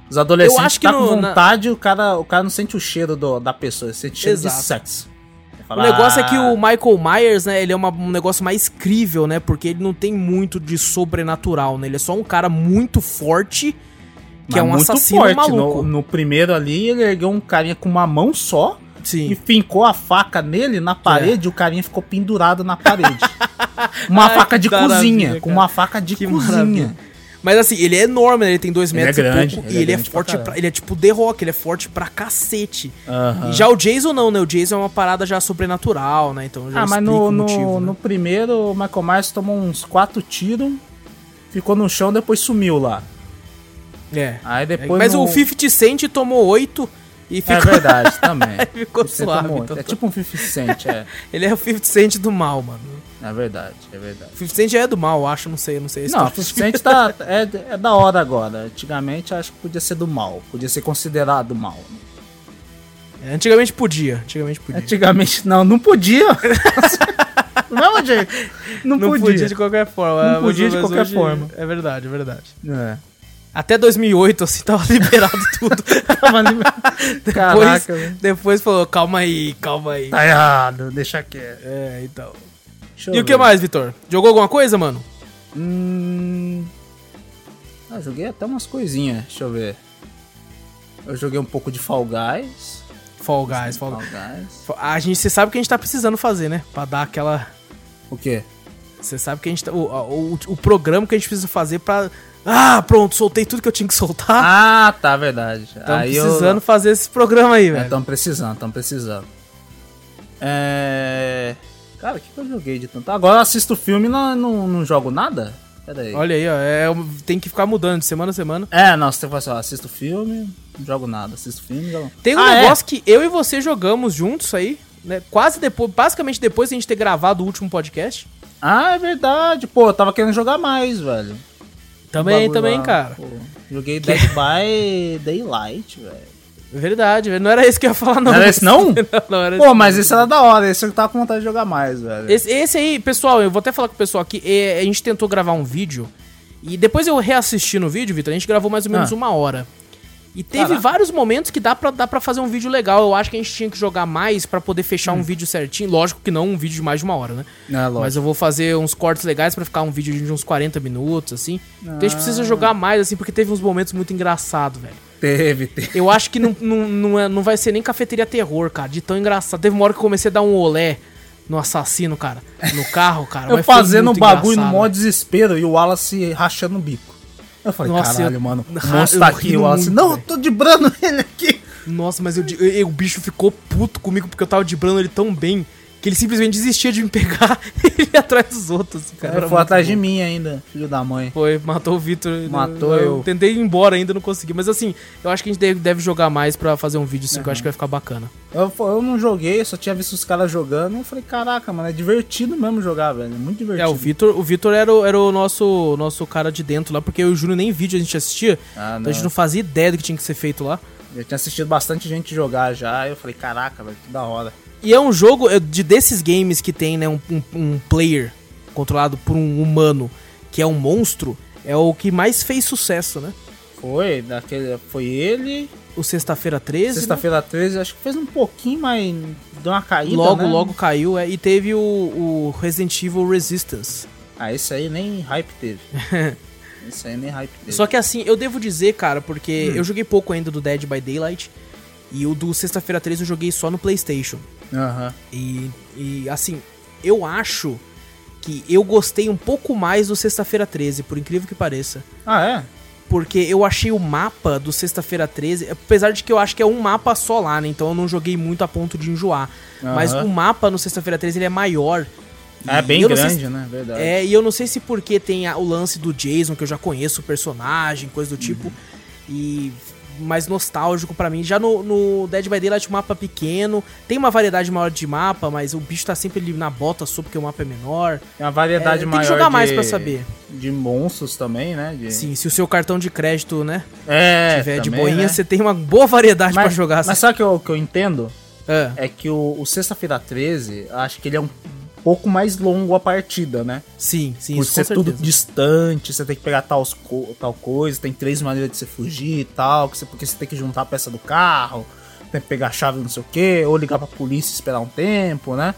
Os adolescentes tá no, com vontade, na... o, cara, o cara não sente o cheiro do, da pessoa, ele sente cheiro Exato. de sexo. Fala, o negócio ah... é que o Michael Myers, né, ele é uma, um negócio mais crível, né, porque ele não tem muito de sobrenatural, né, ele é só um cara muito forte, que Mas é um assassino forte. maluco. No, no, primeiro ali, ele ergueu um carinha com uma mão só, Sim. e fincou a faca nele na parede, é. e o carinha ficou pendurado na parede. (laughs) uma Ai, faca de cozinha, com uma faca de que cozinha. Maravilha. Mas assim, ele é enorme, né? Ele tem dois metros ele é grande, e pouco. Ele e ele é, é forte pra, pra, Ele é tipo The Rock, ele é forte pra cacete. Uh -huh. Já o Jason não, né? O Jason é uma parada já sobrenatural, né? Então já Ah, mas no, no, motivo, né? no primeiro, o Michael Myers tomou uns quatro tiros, ficou no chão, depois sumiu lá. É. Aí depois. Mas no... o 50 Cent tomou oito. E é ficou... É verdade, (laughs) também. ficou suave. Então... É tipo um 50 Cent, é. (laughs) ele é o 50 Cent do mal, mano. É verdade, é verdade. 50 Cent já é do mal, acho, não sei, não sei. Não, 50 Cent tá, é, é da hora agora. Antigamente acho que podia ser do mal, podia ser considerado mal. É, antigamente podia, antigamente podia. Antigamente não, não podia. (laughs) não, jeito. Não, não podia. podia. de qualquer forma. Não podia de qualquer forma. É verdade, é verdade. É. Até 2008, assim, tava (laughs) liberado tudo. (laughs) depois, Caraca, depois falou, calma aí, calma aí. Tá errado, deixa quieto. É, então. Deixa e o que mais, Vitor? Jogou alguma coisa, mano? Hum. Ah, joguei até umas coisinhas, deixa eu ver. Eu joguei um pouco de Fall Guys. Fall Guys, Fall, Fall Guys. A gente, você sabe o que a gente tá precisando fazer, né? Pra dar aquela. O quê? Você sabe que a gente tá. O, o, o programa que a gente precisa fazer pra. Ah, pronto, soltei tudo que eu tinha que soltar. Ah, tá, verdade. Estamos precisando eu... fazer esse programa aí, velho. Estamos precisando, estamos precisando. É. Cara, o que, que eu joguei de tanto? Agora eu assisto filme e não, não, não jogo nada? Pera aí. Olha aí, ó. É, tem que ficar mudando de semana a semana. É, não, você fala assim, ó, assisto o filme, não jogo nada. Assisto filme, jogo... Tem um ah, é? negócio é? que eu e você jogamos juntos aí, né? Quase depois, basicamente depois de a gente ter gravado o último podcast. Ah, é verdade. Pô, eu tava querendo jogar mais, velho. Também, também, lá, cara. Pô, joguei Dead (laughs) by Daylight, velho. Verdade, não era esse que eu ia falar, não. Não era esse, não? (laughs) não, não era Pô, esse mas esse era da hora, esse eu tava com vontade de jogar mais, velho. Esse, esse aí, pessoal, eu vou até falar com o pessoal aqui, a gente tentou gravar um vídeo, e depois eu reassisti no vídeo, Vitor, a gente gravou mais ou menos ah. uma hora. E teve Caraca. vários momentos que dá pra, dá pra fazer um vídeo legal. Eu acho que a gente tinha que jogar mais para poder fechar hum. um vídeo certinho. Lógico que não um vídeo de mais de uma hora, né? É, Mas eu vou fazer uns cortes legais para ficar um vídeo de uns 40 minutos, assim. Ah. Então a gente precisa jogar mais, assim, porque teve uns momentos muito engraçados, velho. Teve, teve. Eu acho que não, não, não, é, não vai ser nem cafeteria terror, cara. De tão engraçado. Teve uma hora que eu comecei a dar um olé no assassino, cara. No carro, cara. (laughs) eu fazendo um bagulho no maior desespero e o Wallace rachando o bico. Eu falei, Nossa, caralho, (laughs) eu, mano. O monstro tá aqui, o Wallace. Não, eu tô dibrando (laughs) ele aqui. Nossa, mas eu, eu, o bicho ficou puto comigo porque eu tava dibrando ele tão bem que ele simplesmente desistia de me pegar (laughs) e ia atrás dos outros. Cara, ele foi atrás bom. de mim ainda, filho da mãe. Foi, matou o Vitor. Matou eu. eu. Tentei ir embora ainda, não consegui. Mas assim, eu acho que a gente deve, deve jogar mais pra fazer um vídeo assim, uhum. que eu acho que vai ficar bacana. Eu, eu não joguei, só tinha visto os caras jogando. Eu falei, caraca, mano, é divertido mesmo jogar, velho. É muito divertido. É, o Vitor, o Vitor era, o, era o nosso, nosso cara de dentro lá, porque eu e o Júnior nem vídeo a gente assistia. Ah, então a gente não fazia ideia do que tinha que ser feito lá. Eu tinha assistido bastante gente jogar já, eu falei, caraca, velho, que da hora. E é um jogo é, de desses games que tem, né, um, um, um, player controlado por um humano que é um monstro, é o que mais fez sucesso, né? Foi, daquele, foi ele. O Sexta-feira 13. Né? Sexta-feira né? 13, acho que fez um pouquinho, mas deu uma caída. Logo, né? logo caiu, é. E teve o, o Resident Evil Resistance. Ah, esse aí nem hype teve. (laughs) esse aí nem hype teve. Só que assim, eu devo dizer, cara, porque hum. eu joguei pouco ainda do Dead by Daylight. E o do Sexta-feira 13 eu joguei só no PlayStation. Uhum. E, e assim, eu acho que eu gostei um pouco mais do Sexta-feira 13, por incrível que pareça. Ah, é? Porque eu achei o mapa do Sexta-feira 13, apesar de que eu acho que é um mapa só lá, né? Então eu não joguei muito a ponto de enjoar. Uhum. Mas o mapa no Sexta-feira 13 ele é maior. É bem grande, se, né? Verdade. É, e eu não sei se porque tem a, o lance do Jason, que eu já conheço o personagem, coisa do tipo. Uhum. E mais nostálgico para mim. Já no, no, Dead by Daylight o mapa é pequeno, tem uma variedade maior de mapa, mas o bicho tá sempre ali na bota só porque o mapa é menor. Tem uma variedade é, maior. Tem que jogar de, mais para saber. De monstros também, né? De... Sim, se o seu cartão de crédito, né? É. Tiver também, de boinha, né? você tem uma boa variedade para jogar. Mas sabe o que eu, que eu entendo? É. é que o, o Sexta-feira 13, acho que ele é um pouco mais longo a partida, né? Sim, sim, Por ser tudo distante, você tem que pegar tal, tal coisa, tem três maneiras de você fugir e tal, que você, porque você tem que juntar a peça do carro, tem que pegar a chave não sei o que, ou ligar pra polícia e esperar um tempo, né?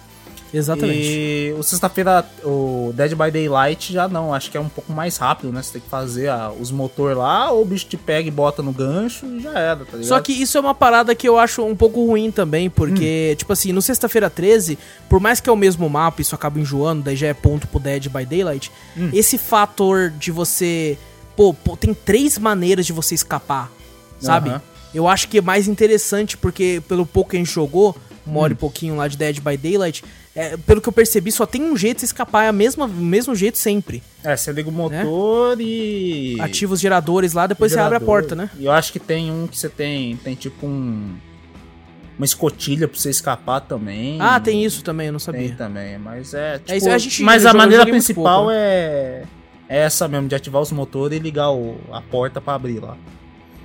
Exatamente. E o sexta-feira, o Dead by Daylight já não, acho que é um pouco mais rápido, né? Você tem que fazer a, os motor lá, ou o bicho te pega e bota no gancho e já era, tá ligado? Só que isso é uma parada que eu acho um pouco ruim também, porque, hum. tipo assim, no sexta-feira 13, por mais que é o mesmo mapa, isso acaba enjoando, daí já é ponto pro Dead by Daylight, hum. esse fator de você. Pô, pô, tem três maneiras de você escapar, sabe? Eu acho que é mais interessante, porque pelo pouco que a gente jogou, uma hora hum. e pouquinho lá de Dead by Daylight, é, pelo que eu percebi, só tem um jeito de escapar, é o mesmo, mesmo jeito sempre. É, você liga o motor né? e. Ativa os geradores lá, depois Gerador. você abre a porta, né? E eu acho que tem um que você tem. Tem tipo um. Uma escotilha pra você escapar também. Ah, tem isso também, eu não sabia. Tem também, mas é. Tipo, é isso, a gente, mas a maneira principal pouco, né? é. É essa mesmo, de ativar os motores e ligar o, a porta para abrir lá.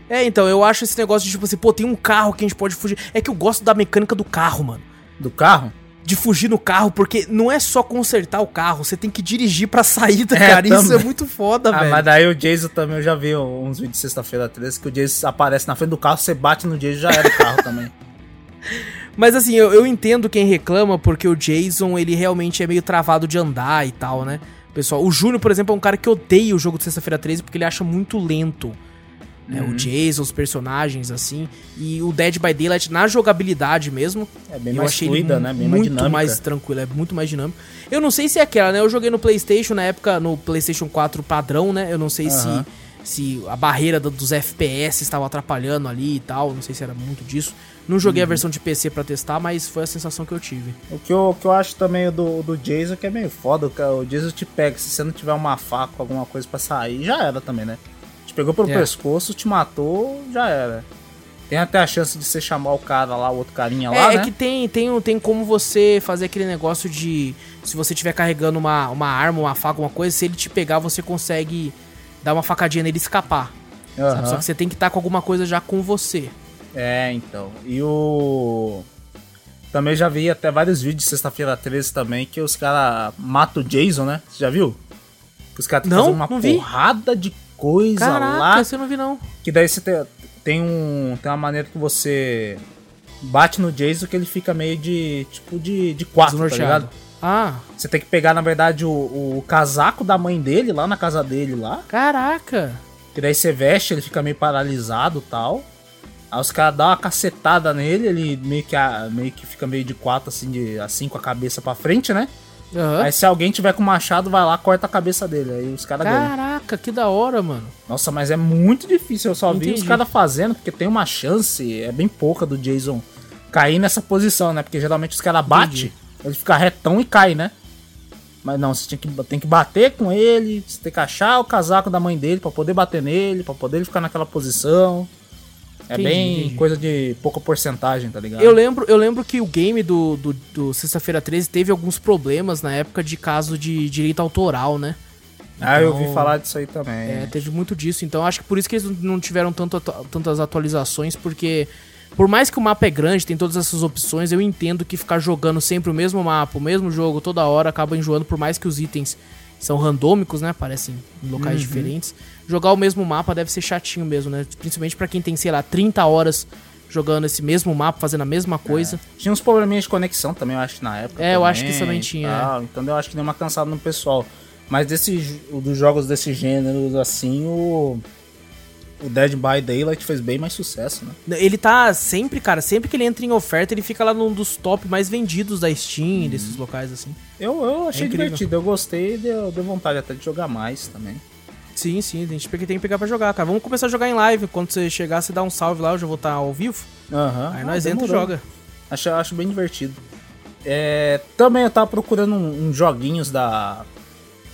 É, então, eu acho esse negócio de tipo assim, pô, tem um carro que a gente pode fugir. É que eu gosto da mecânica do carro, mano. Do carro? De fugir no carro, porque não é só consertar o carro, você tem que dirigir pra saída, é, cara. Também. Isso é muito foda, ah, velho. Mas daí o Jason também, eu já vi uns vídeos de sexta-feira 13 que o Jason aparece na frente do carro, você bate no Jason já era o carro também. (laughs) Mas assim, eu, eu entendo quem reclama, porque o Jason, ele realmente é meio travado de andar e tal, né? Pessoal, o Júnior, por exemplo, é um cara que odeia o jogo de sexta-feira 13 porque ele acha muito lento né? Uhum. O Jason, os personagens, assim. E o Dead by Daylight, na jogabilidade mesmo. É bem mais fluida, né? Bem muito mais, mais tranquilo, é muito mais dinâmico. Eu não sei se é aquela, né? Eu joguei no PlayStation, na época, no PlayStation 4 padrão, né? Eu não sei uhum. se, se a barreira dos FPS estava atrapalhando ali e tal. Não sei se era muito disso. Não joguei uhum. a versão de PC para testar, mas foi a sensação que eu tive. O que eu, o que eu acho também do, do Jason que é meio foda, o Jason te pega, se você não tiver uma faca, alguma coisa para sair, já era também, né? Te pegou pelo é. pescoço, te matou, já era. Tem até a chance de você chamar o cara lá, o outro carinha lá, é, né? É que tem, tem, tem como você fazer aquele negócio de... Se você estiver carregando uma, uma arma, uma faca, alguma coisa, se ele te pegar, você consegue dar uma facadinha nele e escapar. Uhum. Só que você tem que estar tá com alguma coisa já com você. É, então. E o... Também já vi até vários vídeos de sexta-feira 13 também que os caras matam o Jason, né? Você já viu? Que os caras fazem uma porrada vi. de coisa Caraca, lá. Esse eu não vi, não. Que daí você tem, tem, um, tem uma maneira que você bate no Jason que ele fica meio de. tipo de, de quatro, tá ligado? Ah. Você tem que pegar, na verdade, o, o casaco da mãe dele lá na casa dele lá. Caraca! Que daí você veste, ele fica meio paralisado tal. Aí os caras dão uma cacetada nele, ele meio que, meio que fica meio de quatro, assim, de, assim, com a cabeça pra frente, né? Uhum. Aí se alguém tiver com machado, vai lá, corta a cabeça dele. Aí os caras Caraca, que da hora, mano. Nossa, mas é muito difícil. Eu só Entendi. vi os caras fazendo, porque tem uma chance, é bem pouca do Jason cair nessa posição, né? Porque geralmente os caras batem Ele fica retão e cai, né? Mas não, você tem que, tem que bater com ele, você tem que achar o casaco da mãe dele para poder bater nele, para poder ele ficar naquela posição. É entendi, bem entendi. coisa de pouca porcentagem, tá ligado? Eu lembro, eu lembro que o game do, do, do Sexta-feira 13 teve alguns problemas na época de caso de direito autoral, né? Então, ah, eu ouvi então, falar disso aí também. É, teve muito disso. Então acho que por isso que eles não tiveram tanto, tantas atualizações, porque por mais que o mapa é grande, tem todas essas opções, eu entendo que ficar jogando sempre o mesmo mapa, o mesmo jogo toda hora acaba enjoando, por mais que os itens são randômicos, né? Aparecem em locais uhum. diferentes. Jogar o mesmo mapa deve ser chatinho mesmo, né? Principalmente para quem tem, sei lá, 30 horas jogando esse mesmo mapa, fazendo a mesma coisa. É. Tinha uns probleminhas de conexão também, eu acho, na época. É, também, eu acho que isso também tinha. Tal, é. Então eu acho que deu uma cansada no pessoal. Mas desse, dos jogos desse gênero, assim, o o Dead by Daylight fez bem mais sucesso, né? Ele tá sempre, cara, sempre que ele entra em oferta, ele fica lá num dos top mais vendidos da Steam, uhum. desses locais assim. Eu, eu achei é divertido, eu gostei e deu, deu vontade até de jogar mais também. Sim, sim, a gente tem que pegar pra jogar, cara. Vamos começar a jogar em live. Quando você chegar, você dá um salve lá, eu já vou estar ao vivo. Uhum. Aí nós ah, entra e joga. Acho, acho bem divertido. É, também eu tava procurando uns um, um joguinhos da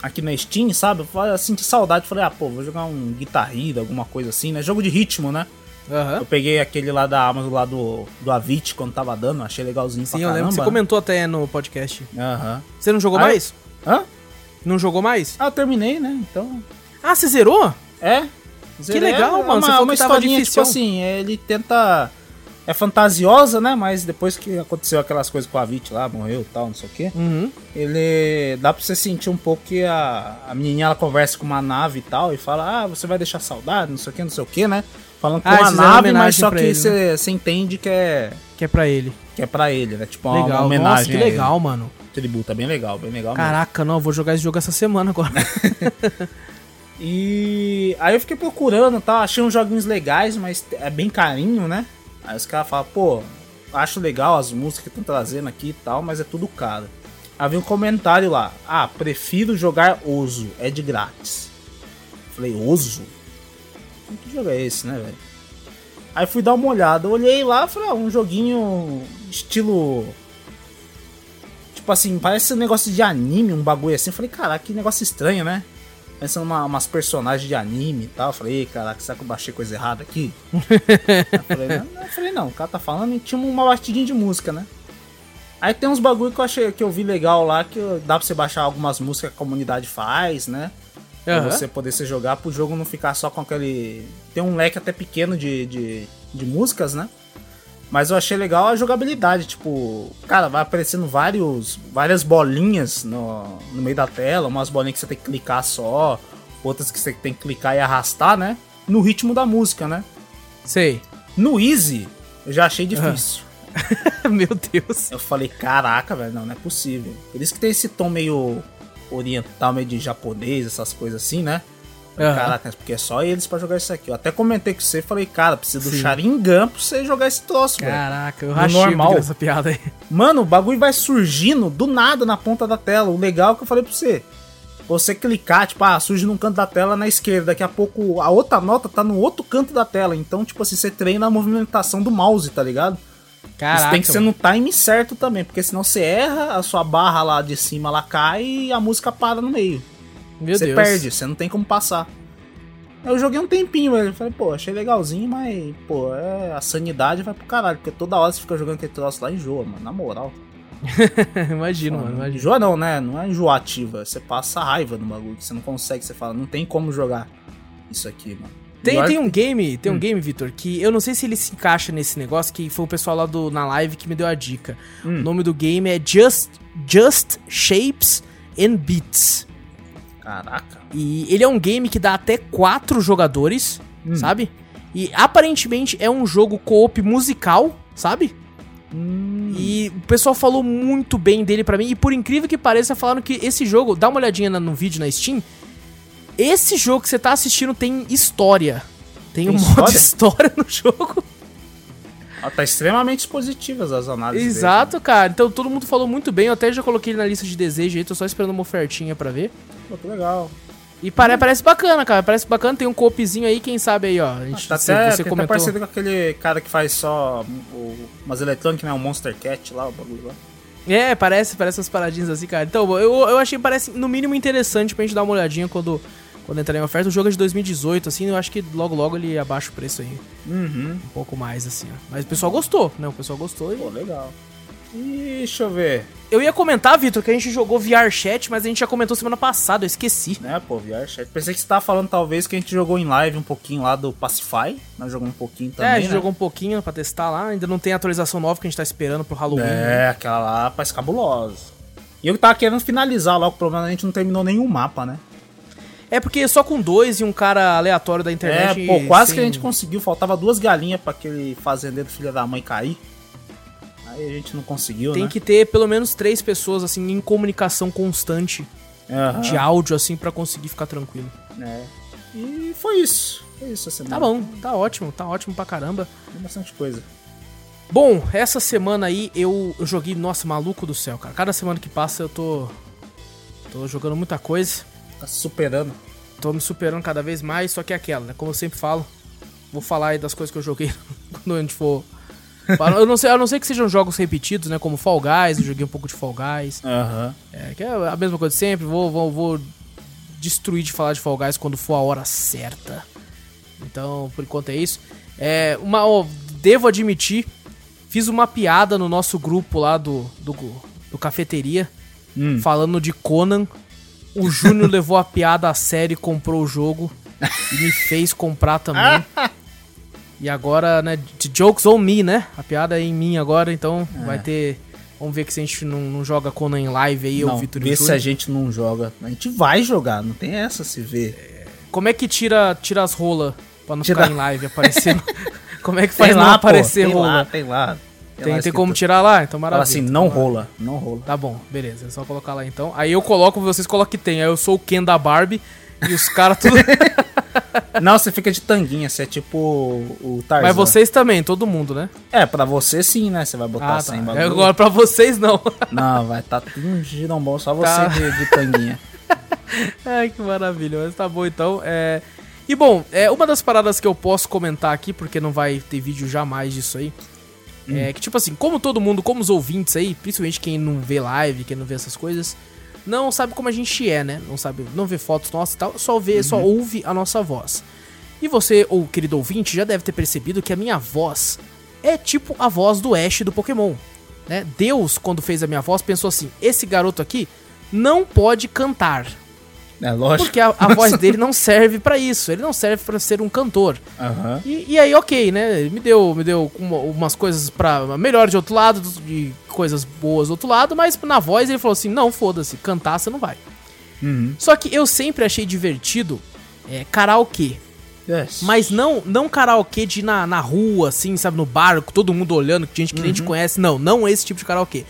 aqui na Steam, sabe? Eu senti saudade, falei, ah, pô, vou jogar um Guitar Hero, alguma coisa assim, né? Jogo de ritmo, né? Uhum. Eu peguei aquele lá da Amazon, lá do, do Avit, quando tava dando, achei legalzinho Sim, pra caramba. eu lembro, você comentou até no podcast. Uhum. Você não jogou ah, mais? Hã? Não jogou mais? Ah, eu terminei, né? Então... Ah, você zerou? É. Zerei. Que legal, mano. É uma, você falou uma que tava difícil. tipo assim, ele tenta é fantasiosa, né? Mas depois que aconteceu aquelas coisas com a Vit lá, morreu e tal, não sei o quê. Uhum. Ele. Dá pra você sentir um pouco que a, a menininha ela conversa com uma nave e tal, e fala, ah, você vai deixar saudade, não sei o que, não sei o que, né? Falando com ah, uma nave, mas só que você, né? você entende que é. Que é pra ele. Que é pra ele, né? Tipo, legal. uma homenagem. Nossa, que legal, mano. Tributo, é bem legal, bem legal Caraca, mesmo. não, vou jogar esse jogo essa semana agora. (laughs) e aí eu fiquei procurando, tá? Achei uns joguinhos legais, mas é bem carinho, né? Aí os caras falam, pô, acho legal as músicas que estão trazendo aqui e tal, mas é tudo caro. Havia um comentário lá, ah, prefiro jogar Oso, é de grátis. Falei, Oso? Que jogo é esse, né, velho? Aí fui dar uma olhada, olhei lá, falei, ah, um joguinho estilo. Tipo assim, parece um negócio de anime, um bagulho assim. Falei, caraca, que negócio estranho, né? Pensando em umas personagens de anime e tal. falei, caraca, será que eu baixei coisa errada aqui? (laughs) eu, falei, não, eu falei, não, o cara tá falando e tinha uma batidinha de música, né? Aí tem uns bagulho que eu achei que eu vi legal lá, que dá pra você baixar algumas músicas que a comunidade faz, né? Pra você poder se jogar pro jogo não ficar só com aquele. Tem um leque até pequeno de, de, de músicas, né? Mas eu achei legal a jogabilidade, tipo, cara, vai aparecendo vários, várias bolinhas no, no meio da tela, umas bolinhas que você tem que clicar só, outras que você tem que clicar e arrastar, né? No ritmo da música, né? Sei. No Easy, eu já achei difícil. (laughs) Meu Deus. Eu falei, caraca, velho, não, não é possível. Por isso que tem esse tom meio oriental, meio de japonês, essas coisas assim, né? Uhum. Caraca, porque é só eles para jogar isso aqui. Eu até comentei com você, falei, cara, precisa do Sharingan pra você jogar esse troço, velho. Caraca, eu rachei normal. essa piada aí. Mano, o bagulho vai surgindo do nada na ponta da tela. O legal é que eu falei pra você. Você clicar, tipo, ah, surge num canto da tela na esquerda, daqui a pouco a outra nota tá no outro canto da tela. Então, tipo assim, você treina a movimentação do mouse, tá ligado? Caraca, Isso tem que ser no time certo também, porque senão você erra, a sua barra lá de cima lá cai e a música para no meio. Meu você Deus. perde, você não tem como passar. Eu joguei um tempinho, velho. Falei, pô, achei legalzinho, mas, pô, é, a sanidade vai pro caralho. Porque toda hora você fica jogando aquele troço lá, enjoa, mano. Na moral. (laughs) imagino, mano. Imagino. Enjoa não, né? Não é enjoativa. Você passa raiva no bagulho. Você não consegue, você fala, não tem como jogar isso aqui, mano. Tem, tem um game, tem hum. um game, Vitor, que eu não sei se ele se encaixa nesse negócio, que foi o pessoal lá do, na live que me deu a dica. Hum. O nome do game é Just, Just Shapes and Beats. Caraca. E ele é um game que dá até quatro jogadores, hum. sabe? E aparentemente é um jogo co-op musical, sabe? Hum. E o pessoal falou muito bem dele para mim. E por incrível que pareça, falaram que esse jogo, dá uma olhadinha no vídeo na Steam. Esse jogo que você tá assistindo tem história. Tem, tem um história? modo história no (laughs) jogo. Ah, tá extremamente positivas as análises. Exato, dele, né? cara. Então todo mundo falou muito bem. Eu até já coloquei ele na lista de desejo aí, tô só esperando uma ofertinha para ver. Pô, que legal. E pare, parece bacana, cara. Parece bacana. Tem um coopzinho aí, quem sabe aí, ó. A gente, tá até, você comentou. parecido com aquele cara que faz só o, umas eletrônicas, né? O Monster Cat lá, o bagulho lá. É, parece, parece umas paradinhas assim, cara. Então, eu, eu achei, parece, no mínimo, interessante pra gente dar uma olhadinha quando, quando entrar em oferta. O jogo é de 2018, assim, eu acho que logo, logo ele abaixa o preço aí. Uhum. Um pouco mais, assim, ó. Mas o pessoal gostou, né? O pessoal gostou e... Pô, legal. Deixa eu ver. Eu ia comentar, Vitor, que a gente jogou VR Chat, mas a gente já comentou semana passada, eu esqueci. É, pô, VR Chat. Pensei que você tava falando, talvez, que a gente jogou em live um pouquinho lá do Pacify. Nós jogamos um pouquinho também. É, a gente né? jogou um pouquinho pra testar lá. Ainda não tem atualização nova que a gente tá esperando pro Halloween. né? É, aquela lá parece cabulosa. E eu tava querendo finalizar logo, o problema que a gente não terminou nenhum mapa, né? É porque só com dois e um cara aleatório da internet. É, pô, quase sem- que a gente conseguiu. Faltava duas galinhas pra aquele fazendeiro filho da mãe cair. Aí a gente não conseguiu, Tem né? que ter pelo menos três pessoas, assim, em comunicação constante Aham. de áudio, assim, pra conseguir ficar tranquilo. É. E foi isso. Foi isso essa semana. Tá bom, tá ótimo, tá ótimo pra caramba. Tem bastante coisa. Bom, essa semana aí eu, eu joguei, nossa, maluco do céu, cara. Cada semana que passa eu tô. tô jogando muita coisa. Tá superando. Tô me superando cada vez mais, só que é aquela, né? Como eu sempre falo, vou falar aí das coisas que eu joguei (laughs) quando a gente for. Eu não sei, a não ser que sejam jogos repetidos, né? Como Fall Guys, eu joguei um pouco de Fall Guys. Aham. É, que é a mesma coisa de sempre. Vou, vou, vou destruir de falar de Fall Guys quando for a hora certa. Então, por enquanto é isso. É, uma, ó, devo admitir, fiz uma piada no nosso grupo lá do, do, do Cafeteria, Hum. falando de Conan. O Júnior (laughs) levou a piada a sério e comprou o jogo. E me fez comprar também. (laughs) E agora, né, de jokes on me, né? A piada é em mim agora, então vai ter... Vamos ver que se a gente não, não joga Conan em live aí, Não, o Vitor e vê se a gente não joga. A gente vai jogar, não tem essa se ver. Como é que tira, tira as rolas pra não Tira- ficar em live aparecendo? (laughs) como é que faz Tem não lá, pô, aparecer tem rola? lá, tem lá. tem, lá tem como tirar lá? Então Fala maravilha. assim, não Então, rola, não rola. Tá bom, beleza. É só colocar lá então. Aí eu coloco, vocês colocam que tem. Aí eu sou o Ken da Barbie e os caras tudo. (laughs) (laughs) Não, você fica de tanguinha, você é tipo o Tarzan. Mas vocês também, todo mundo, né? É, pra você sim, né? Você vai botar Ah, sem tá. bagulho. Agora pra vocês não. (laughs) Não, vai tá tudo um girombom, só você Tá. de, de tanguinha. (laughs) Ai, que maravilha. Mas tá bom então. É... E bom, é uma das paradas que eu posso comentar aqui, porque não vai ter vídeo jamais disso aí. É que, tipo assim, como todo mundo, como os ouvintes aí, principalmente quem não vê live, quem não vê essas coisas, não sabe como a gente é, né? Não sabe, não vê fotos nossas e tal, só vê, só ouve a nossa voz. E você, ou querido ouvinte, já deve ter percebido que a minha voz é tipo a voz do Ash do Pokémon. Né? Deus, quando fez a minha voz, pensou assim: esse garoto aqui não pode cantar. É lógico. Porque a, a (laughs) voz dele não serve pra isso. Ele não serve pra ser um cantor. Aham. E, e aí, ok, né? Ele me deu, me deu uma- umas coisas pra melhor de outro lado, de coisas boas do outro lado, mas na voz ele falou assim: não, foda-se, cantar você não vai. Uhum. Só que eu sempre achei divertido é, karaokê. Yes. Mas não não karaokê de ir na, na rua, assim, sabe, no bar, com todo mundo olhando, que gente que nem te conhece. Não, não esse tipo de karaokê.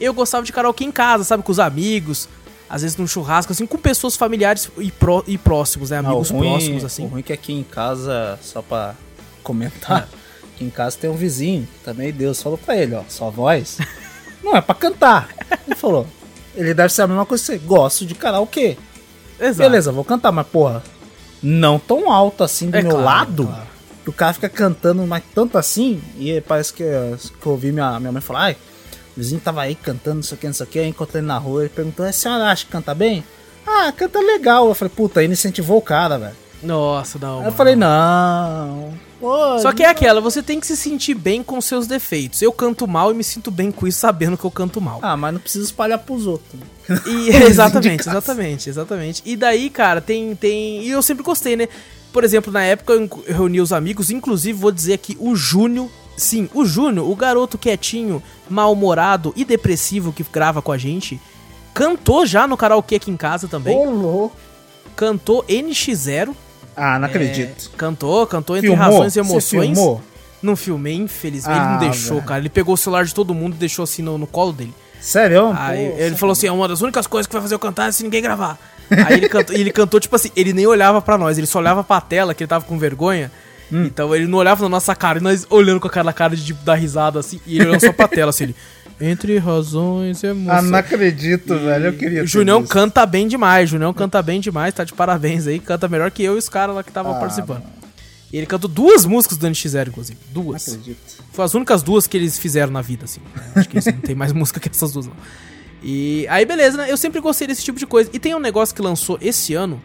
Eu gostava de karaokê em casa, sabe, com os amigos, às vezes num churrasco, assim, com pessoas familiares e, pró- e próximos, né? Amigos o ruim, próximos, O assim. ruim é que aqui em casa, só pra comentar, (laughs) aqui em casa tem um vizinho, também Deus falou pra ele, ó, sua voz (laughs) não é pra cantar. Ele falou, ele deve ser a mesma coisa que você, gosto de karaokê. Exato. Beleza, vou cantar, mas porra, não tão alto assim do É meu claro, lado. claro. O cara fica cantando, mas tanto assim, e parece que, que eu ouvi minha, minha mãe falar, ai, o vizinho tava aí cantando, não sei o que, não sei o que, aí encontrei ele na rua, ele perguntou, a senhora acha que canta bem? Ah, canta legal. Eu falei, puta, aí incentivou o cara, velho. Nossa, não. Aí eu falei, não. pô, Só que é aquela, você tem que se sentir bem com seus defeitos. Eu canto mal e me sinto bem com isso, sabendo que eu canto mal. Ah, mas não precisa espalhar pros outros. né? E, (laughs) (laughs) exatamente, exatamente, exatamente. E daí, cara, tem, tem. E eu sempre gostei, né? Por exemplo, na época eu eu reuni os amigos, inclusive vou dizer aqui, o Júnior. Sim, o Júnior, o garoto quietinho, mal-humorado e depressivo que grava com a gente, cantou já no karaokê aqui em casa também. louco. Cantou NX0. Ah, não é, acredito. cantou, cantou entre Filmou? razões e Você emoções. filmou? Não filmei, infelizmente. ele Ah, não deixou, velho. cara. Ele pegou o celular de todo mundo e deixou assim no, no colo dele. Sério? Aí Pô, ele falou assim: é uma das únicas coisas que vai fazer eu cantar é se ninguém gravar. Aí ele cantou, (laughs) ele cantou, tipo assim, ele nem olhava pra nós, ele só olhava pra tela, que ele tava com vergonha. Hum. Então ele não olhava na nossa cara, e nós olhando com aquela cara de tipo, dar risada assim, e ele olhando só pra tela, assim, ele. Entre razões e Ah, emoções. não acredito, velho. Eu queria. o Junião visto. canta bem demais, Junião canta bem demais, tá de parabéns aí, canta melhor que eu e os caras lá que estavam Ah, participando. mano. Ele cantou duas músicas do NX0, inclusive. Duas. Não acredito. Foi as únicas duas que eles fizeram na vida, assim. Acho que eles não tem mais (laughs) música que essas duas, não. E aí, beleza, né? Eu sempre gostei desse tipo de coisa. E tem um negócio que lançou esse ano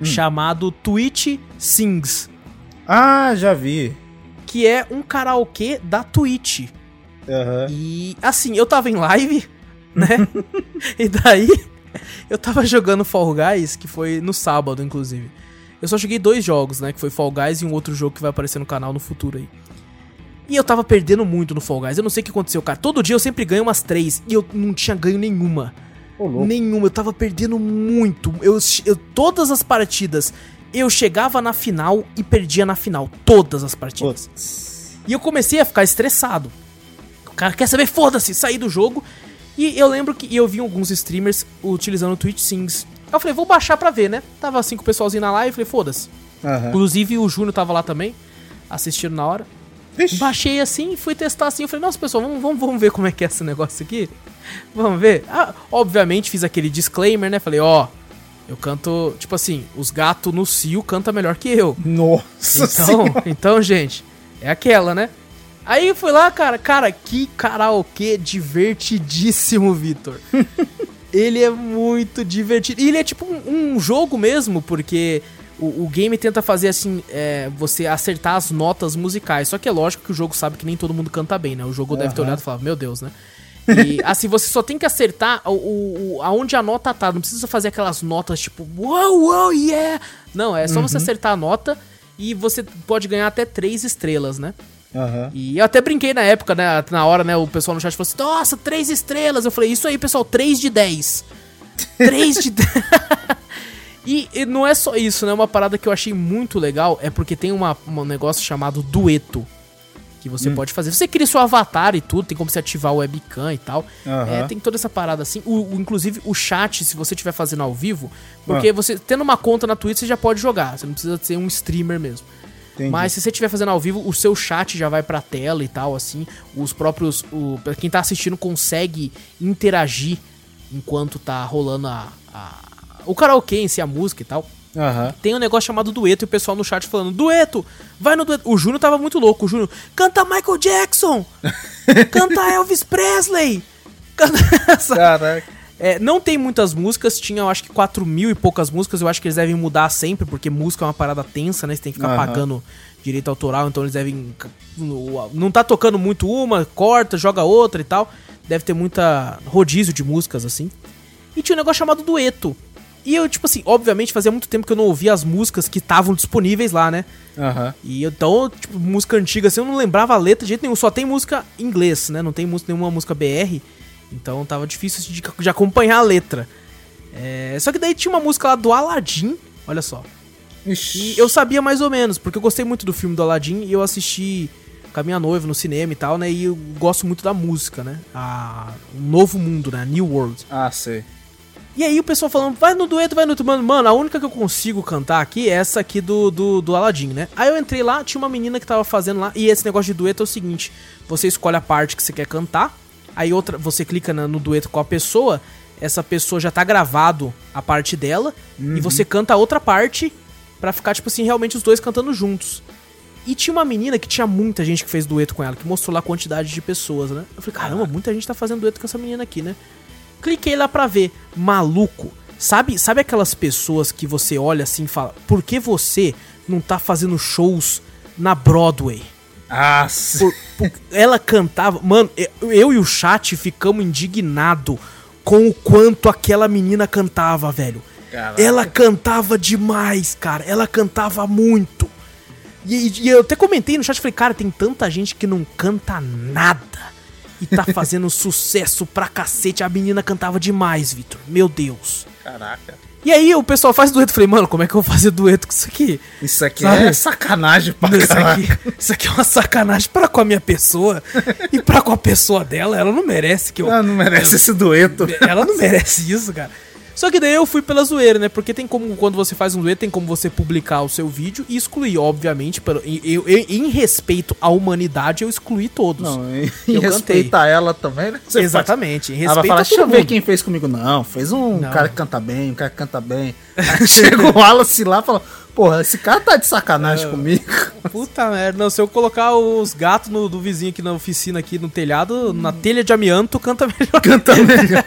hum. chamado Twitch Sings. Ah, já vi. Que é um karaokê da Twitch. Uhum. E assim, eu tava em live, né? (laughs) e daí eu tava jogando Fall Guys, que foi no sábado, inclusive. Eu só joguei dois jogos, né? Que foi Fall Guys e um outro jogo que vai aparecer no canal no futuro aí. E eu tava perdendo muito no Fall Guys. Eu não sei o que aconteceu, cara. Todo dia eu sempre ganho umas três. E eu não tinha ganho nenhuma. Oh, nenhuma. Eu tava perdendo muito. Eu, eu, todas as partidas, eu chegava na final e perdia na final. Todas as partidas. E eu comecei a ficar estressado. O cara quer saber, foda-se, sair do jogo. E eu lembro que eu vi alguns streamers utilizando o Twitch Sings. Eu falei, vou baixar pra ver, né? Tava assim com o pessoalzinho na live, falei, foda-se. Uhum. Inclusive o Júnior tava lá também, assistindo na hora. Ixi. Baixei assim, fui testar assim. Eu falei, nossa, pessoal, vamos, vamos, vamos ver como é que é esse negócio aqui. Vamos ver. Ah, obviamente fiz aquele disclaimer, né? Falei, ó, eu canto, tipo assim, os gatos no cio canta melhor que eu. Nossa Então, (laughs) então, gente, é aquela, né? Aí fui lá, cara, cara, que karaokê divertidíssimo, Vitor. (laughs) ele é muito divertido. E ele é tipo um, um jogo mesmo, porque o, o game tenta fazer assim, é, você acertar as notas musicais. Só que é lógico que o jogo sabe que nem todo mundo canta bem, né? O jogo uhum. deve ter olhado e falado, meu Deus, né? E (laughs) assim, você só tem que acertar o, o, aonde a nota tá. Não precisa fazer aquelas notas tipo, wow, wow, yeah! Não, é só uhum. você acertar a nota e você pode ganhar até três estrelas, né? Uhum. E eu até brinquei na época, né? Na hora, né? O pessoal no chat falou assim: Nossa, três estrelas. Eu falei: Isso aí, pessoal, três de dez. (laughs) Três de dez. (laughs) E, e, não é só isso, né? Uma parada que eu achei muito legal é porque tem uma, um negócio chamado dueto. Que você hum. pode fazer. Você cria seu avatar e tudo, tem como você ativar o webcam e tal. Uhum. É, tem toda essa parada assim. O, o, inclusive o chat, se você estiver fazendo ao vivo, porque uhum. você, tendo uma conta na Twitch, você já pode jogar. Você não precisa ser um streamer mesmo. Entendi. Mas se você estiver fazendo ao vivo, o seu chat já vai pra tela e tal, assim. Os próprios. O, quem tá assistindo consegue interagir enquanto tá rolando a, a o karaokê em si, a música e tal. Uhum. Tem um negócio chamado dueto e o pessoal no chat falando: Dueto, vai no dueto. O Júnior tava muito louco. O Júnior, canta Michael Jackson, (laughs) canta Elvis Presley. Canta essa. Caraca. É, não tem muitas músicas, tinha eu acho que 4 mil e poucas músicas. Eu acho que eles devem mudar sempre, porque música é uma parada tensa, né? Você tem que ficar uhum. pagando direito autoral, então eles devem. Não tá tocando muito uma, corta, joga outra e tal. Deve ter muita rodízio de músicas assim. E tinha um negócio chamado dueto e eu, tipo assim, obviamente fazia muito tempo que eu não ouvia as músicas que estavam disponíveis lá, né? Uhum. E então, tipo, música antiga assim, eu não lembrava a letra de jeito nenhum. Só tem música em inglês, né? Não tem música, nenhuma música BR. Então tava difícil de, de acompanhar a letra. É, só que daí tinha uma música lá do Aladdin, olha só. Ixi. E eu sabia mais ou menos, porque eu gostei muito do filme do Aladdin e eu assisti com a minha noiva no cinema e tal, né? E eu gosto muito da música, né? A, o Novo Mundo, né? New World. Ah, sei. E aí o pessoal falando, vai no dueto, vai no dueto. Mano, mano, a única que eu consigo cantar aqui é essa aqui do, do, do Aladdin, né? Aí eu entrei lá, tinha uma menina que tava fazendo lá, e esse negócio de dueto é o seguinte: você escolhe a parte que você quer cantar, aí outra, você clica no, no dueto com a pessoa, essa pessoa já tá gravado a parte dela, uhum. e você canta a outra parte para ficar, tipo assim, realmente os dois cantando juntos. E tinha uma menina que tinha muita gente que fez dueto com ela, que mostrou lá a quantidade de pessoas, né? Eu falei, caramba, muita gente tá fazendo dueto com essa menina aqui, né? Cliquei lá pra ver. Maluco. Sabe, sabe aquelas pessoas que você olha assim e fala: por que você não tá fazendo shows na Broadway? Ah, por, por, ela cantava. Mano, eu e o chat ficamos indignados com o quanto aquela menina cantava, velho. Caraca. Ela cantava demais, cara. Ela cantava muito. E, e, eu até comentei no chat, falei, cara, tem tanta gente que não canta nada e tá fazendo sucesso pra cacete. A menina cantava demais, Vitor. Meu Deus. Caraca. E aí o pessoal faz dueto. Eu falei, mano, como é que eu vou fazer dueto com isso aqui? Isso aqui Sabe? é sacanagem pra isso aqui, isso aqui é uma sacanagem pra com a minha pessoa e pra com a pessoa dela. Ela não merece que eu. Ela não merece ela, esse dueto. Ela não merece isso, cara. Só que daí eu fui pela zoeira, né? Porque tem como, quando você faz um dueto, tem como você publicar o seu vídeo e excluir, obviamente. Pelo, eu, eu, em respeito à humanidade, eu excluí todos. Não, em, (laughs) respeito a ela também, né? Você Exatamente. Em respeito ela falar, deixa eu ver quem fez comigo. Não, fez um Não. cara que canta bem, um cara que canta bem. (laughs) Aí chegou o Wallace lá e falou, porra, esse cara tá de sacanagem é, comigo. (laughs) Puta merda. Não, se eu colocar os gatos no, do vizinho aqui na oficina, aqui no telhado, hum. na telha de amianto, canta melhor. Canta melhor.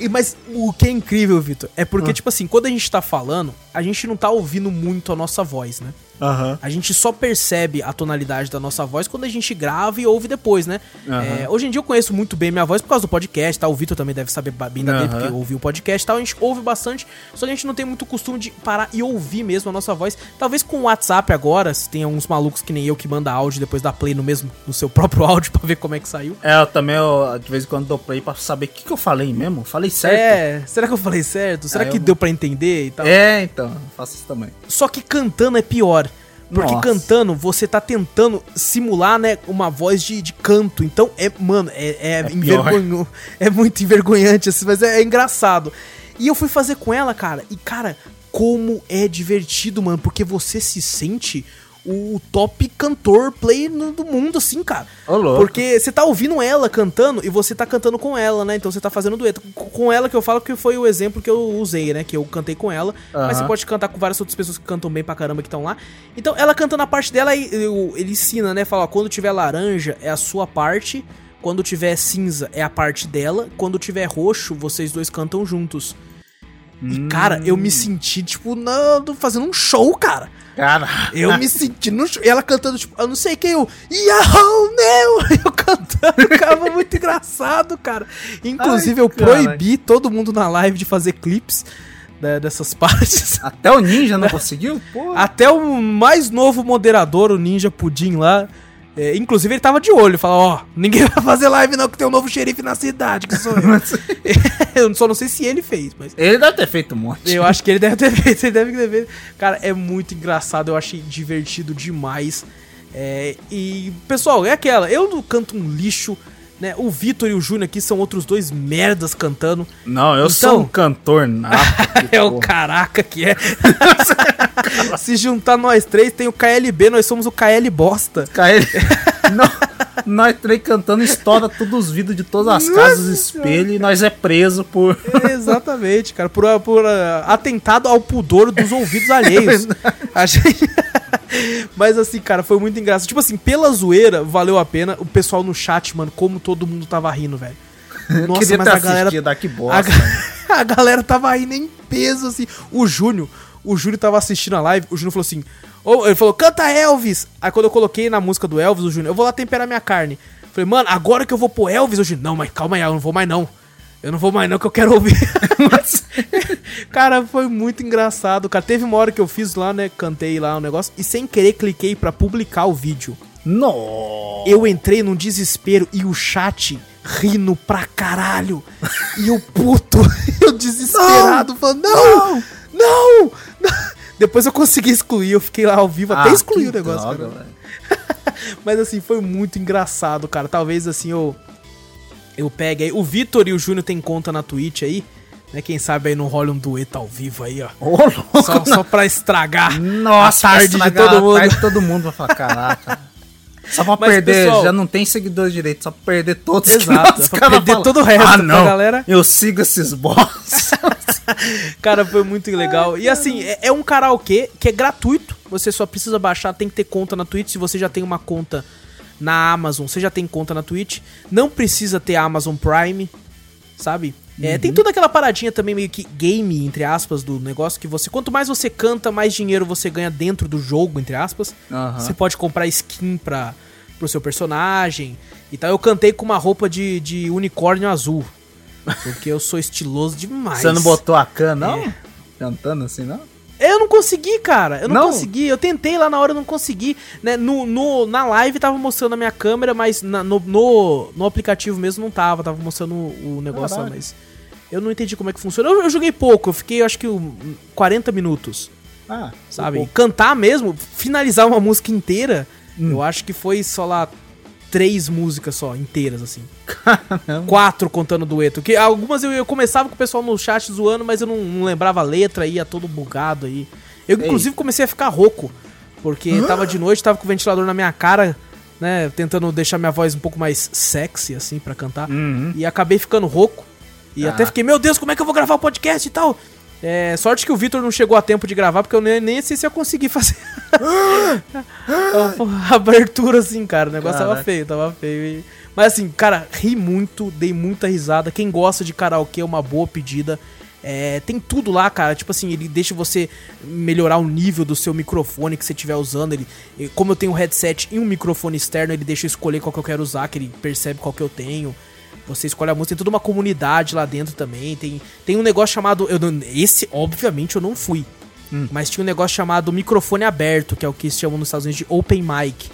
E, mas o que é incrível, Vitor, é porque, ah. tipo assim, quando a gente tá falando, a gente não tá ouvindo muito a nossa voz, né? Uhum. A gente só percebe a tonalidade da nossa voz quando a gente grava e ouve depois, né? Uhum. É, hoje em dia eu conheço muito bem minha voz por causa do podcast, tá? O Vitor também deve saber bem da uhum. porque ouviu o podcast tal. A gente ouve bastante, só que a gente não tem muito costume de parar e ouvir mesmo a nossa voz. Talvez com o WhatsApp agora, se tem alguns malucos que nem eu que manda áudio depois da play no mesmo, no seu (laughs) próprio áudio pra ver como é que saiu. É, eu também, eu, de vez em quando dou play pra saber o que, que eu falei mesmo. Falei certo. É, será que eu falei certo? Será que eu... deu pra entender e tal? É, então, faço isso também. Só que cantando é pior. Porque Nossa. cantando, você tá tentando simular, né, uma voz de, de canto. Então, é, mano, é, é, é, envergonho, é muito envergonhante, assim, mas é, é engraçado. E eu fui fazer com ela, cara, e, cara, como é divertido, mano, porque você se sente o top cantor play no, do mundo, assim, cara. Porque você tá ouvindo ela cantando e você tá cantando com ela, né? Então você tá fazendo dueto. Com ela que eu falo que foi o exemplo que eu usei, né? Que eu cantei com ela. Mas você pode cantar com várias outras pessoas que cantam bem pra caramba que estão lá. Então ela cantando a parte dela, ele ensina, né? Fala, ó, quando tiver laranja é a sua parte. Quando tiver cinza é a parte dela. Quando tiver roxo, vocês dois cantam juntos. E, cara, eu me hum. senti, tipo, na, fazendo um show, cara. Cara. Eu me senti no. E ela cantando, tipo, eu não sei quem, eu. Yahoo, meu! (laughs) Eu cantando, cara, foi muito engraçado, cara. Inclusive, Ai, eu cara. proibi todo mundo na live de fazer clipes né, dessas (laughs) partes. Até o Ninja não conseguiu? Porra. Até o mais novo moderador, o Ninja Pudim lá. É, inclusive ele tava de olho, falou, ó, oh, ninguém (laughs) vai fazer live não que tem um novo xerife na cidade, que sou eu. (laughs) eu só não sei se ele fez, mas... Ele deve ter feito um monte. Eu acho que ele deve ter (laughs) feito, ele deve ter feito. Cara, é muito engraçado, eu achei divertido demais. É, e, pessoal, é aquela, eu não canto um lixo, né? O Vitor e o Júnior aqui são outros dois merdas cantando. Não, eu então, sou um cantor nato. (laughs) é o caraca que é. (laughs) Se juntar nós três, tem o KLB, nós somos o KL bosta. KL. (laughs) Não, nós três cantando estoura todos os vidros de todas as Nossa casas, espelho, e nós é preso por. exatamente, cara, por, por uh, atentado ao pudor dos ouvidos alheios. É a gente. (laughs) Mas assim, cara, foi muito engraçado. Tipo assim, pela zoeira, valeu a pena. O pessoal no chat, mano, como todo mundo tava rindo, velho. (laughs) Nossa, mas a galera. Daqui bosta, a, (laughs) a galera tava rindo em peso, assim. O Júnior, o Júnior tava assistindo a live, o Júnior falou assim. Oh, ele falou, canta Elvis! Aí quando eu coloquei na música do Elvis, o Júnior, eu vou lá temperar minha carne. Falei, mano, agora que eu vou pôr Elvis, o Júnior, não, mas calma aí, eu não vou mais não. Eu não vou mais não, que eu quero ouvir. (laughs) Mas, (laughs) cara, foi muito engraçado, cara. Teve uma hora que eu fiz lá, né, cantei lá um negócio, e sem querer cliquei para publicar o vídeo. Não. Eu entrei num desespero e o chat rindo pra caralho. e o puto, (laughs) eu desesperado, não, falando, não, não, não, Depois eu consegui excluir, eu fiquei lá ao vivo, ah, até excluí o negócio, droga, cara. Mas assim, foi muito engraçado, cara. Talvez assim eu eu pegue aí. O Vitor e o Júnior tem conta na Twitch aí. Né, quem sabe aí não rola um dueto ao vivo aí, ó. Oh, só, só pra estragar Nossa, a tarde de todo mundo. Tarde todo mundo vai falar, caraca. (laughs) Só pra Mas, perder, pessoal, já não tem seguidores direito, só pra perder todos Exato, pra perder falam, todo o resto ah, não, galera. Eu sigo esses boss. (laughs) Cara, foi muito legal. E assim, é, é um karaokê que é gratuito. Você só precisa baixar, tem que ter conta na Twitch. Se você já tem uma conta na Amazon, você já tem conta na Twitch. Não precisa ter Amazon Prime, sabe? É, tem uhum. toda aquela paradinha também meio que game, entre aspas, do negócio que você. Quanto mais você canta, mais dinheiro você ganha dentro do jogo, entre aspas. Uhum. Você pode comprar skin pra, pro seu personagem. Então eu cantei com uma roupa de, de unicórnio azul. Porque eu sou (laughs) estiloso demais. Você não botou a cana, não? É. Cantando assim, não? Eu não consegui, cara. Eu não, não, consegui. Eu tentei lá na hora, eu não consegui. Né? No, no, na live tava mostrando a minha câmera, mas na, no, no, no, aplicativo mesmo não tava. Tava mostrando o, o negócio lá, mas. Eu não entendi como é que funciona. Eu, eu joguei pouco, eu fiquei acho que 40 minutos. Ah, sabe? Cantar mesmo, finalizar uma música inteira, hum. eu acho que foi só lá três músicas só, inteiras, assim. Caramba. Quatro contando dueto. Que algumas eu, eu começava com o pessoal no chat zoando, mas eu não, não lembrava a letra, ia todo bugado aí. Eu, Ei. inclusive, comecei a ficar rouco. Porque tava de noite, tava com o ventilador na minha cara, né? Tentando deixar minha voz um pouco mais sexy, assim, para cantar. Uhum. E acabei ficando rouco. E ah. até fiquei, meu Deus, como é que eu vou gravar o podcast e tal? É, sorte que o Vitor não chegou a tempo de gravar, porque eu nem, nem sei se eu consegui (laughs) fazer (laughs) a abertura assim, cara. O negócio Caraca. tava feio, tava feio. E... Mas assim, cara, ri muito, dei muita risada. Quem gosta de karaokê é uma boa pedida. É, tem tudo lá, cara. Tipo assim, ele deixa você melhorar o nível do seu microfone que você estiver usando. Ele, como eu tenho um headset e um microfone externo, ele deixa eu escolher qual que eu quero usar, que ele percebe qual que eu tenho. Você escolhe a música, tem toda uma comunidade lá dentro também. Tem, tem um negócio chamado. Eu, esse, obviamente, eu não fui. Hum. Mas tinha um negócio chamado microfone aberto, que é o que se chamam nos Estados Unidos de open mic.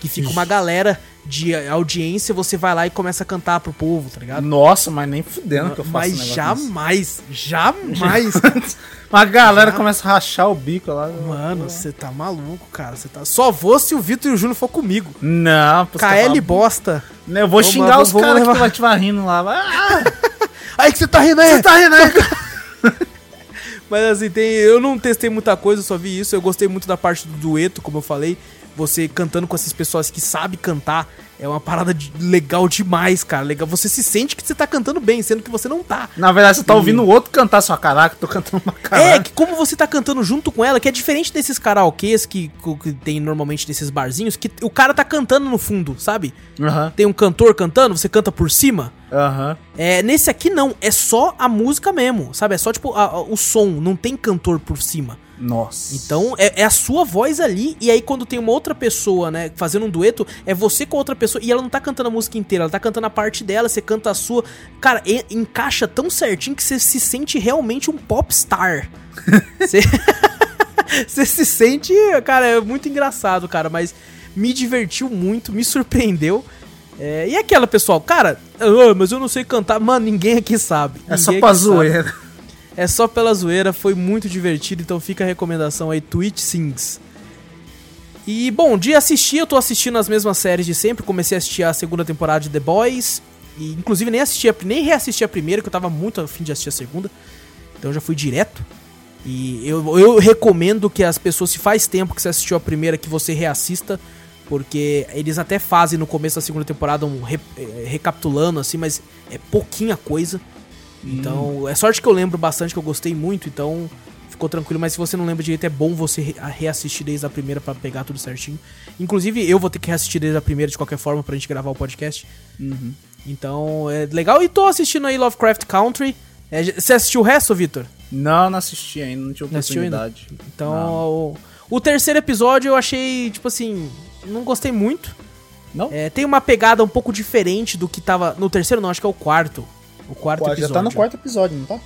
Que fica Ixi. uma galera de audiência, você vai lá e começa a cantar pro povo, tá ligado? Nossa, mas nem fudendo que eu faço Mas jamais, jamais. (laughs) a galera jamais. começa a rachar o bico lá. Mano, você tá maluco, cara. Você tá... Só vou se o Vitor e o Júnior for comigo. Não, KL bosta. Eu vou vamos, xingar vamos, os caras que vai te rindo lá. Ah. (laughs) aí que você tá rindo aí. Você tá rindo aí, Mas assim, tem, eu não testei muita coisa, só vi isso. Eu gostei muito da parte do dueto, como eu falei você cantando com essas pessoas que sabem cantar. É uma parada de, legal demais, cara. Legal. Você se sente que você tá cantando bem, sendo que você não tá. Na verdade, você tá e... ouvindo o outro cantar sua caraca, tô cantando uma caraca. É, que como você tá cantando junto com ela, que é diferente desses karaokês que, que tem normalmente nesses barzinhos, que o cara tá cantando no fundo, sabe? Uhum. Tem um cantor cantando, você canta por cima. Uhum. É, nesse aqui não, é só a música mesmo, sabe? É só tipo a, a, o som, não tem cantor por cima. Nossa. Então é, é, a sua voz ali, e aí quando tem uma outra pessoa, né, fazendo um dueto, é você com outra pessoa, e ela não tá cantando a música inteira, ela tá cantando a parte dela, você canta a sua. Cara, e, encaixa tão certinho que você se sente realmente um popstar. (laughs) você... (laughs) você se sente. Cara, é muito engraçado, cara, mas me divertiu muito, me surpreendeu. É, e aquela, pessoal, cara, oh, mas eu não sei cantar. Mano, ninguém aqui sabe. É só pra zoeira. É só pela zoeira, foi muito divertido, então fica a recomendação aí, Twitch Sings. E, bom, de assistir, eu tô assistindo as mesmas séries de sempre, comecei a assistir a segunda temporada de The Boys, e inclusive nem assisti, a, nem reassisti a primeira, que eu tava muito afim de assistir a segunda, então já fui direto. E eu, eu recomendo que as pessoas, se faz tempo que você assistiu a primeira, que você reassista, porque eles até fazem no começo da segunda temporada um re, é, recapitulando, assim, mas é pouquinha coisa. Então, hum. é sorte que eu lembro bastante, que eu gostei muito, então ficou tranquilo. Mas se você não lembra direito, é bom você reassistir desde a primeira para pegar tudo certinho. Inclusive, eu vou ter que reassistir desde a primeira de qualquer forma pra gente gravar o podcast. Uhum. Então, é legal. E tô assistindo aí Lovecraft Country. É, você assistiu o resto, Victor? Não, não assisti ainda, não tive oportunidade. Não então, o, o, terceiro episódio eu achei, tipo assim, não gostei muito. Não? É, tem uma pegada um pouco diferente do que tava. No terceiro, não, acho que é o quarto. O quarto episódio. Já tá no quarto episódio, não tá?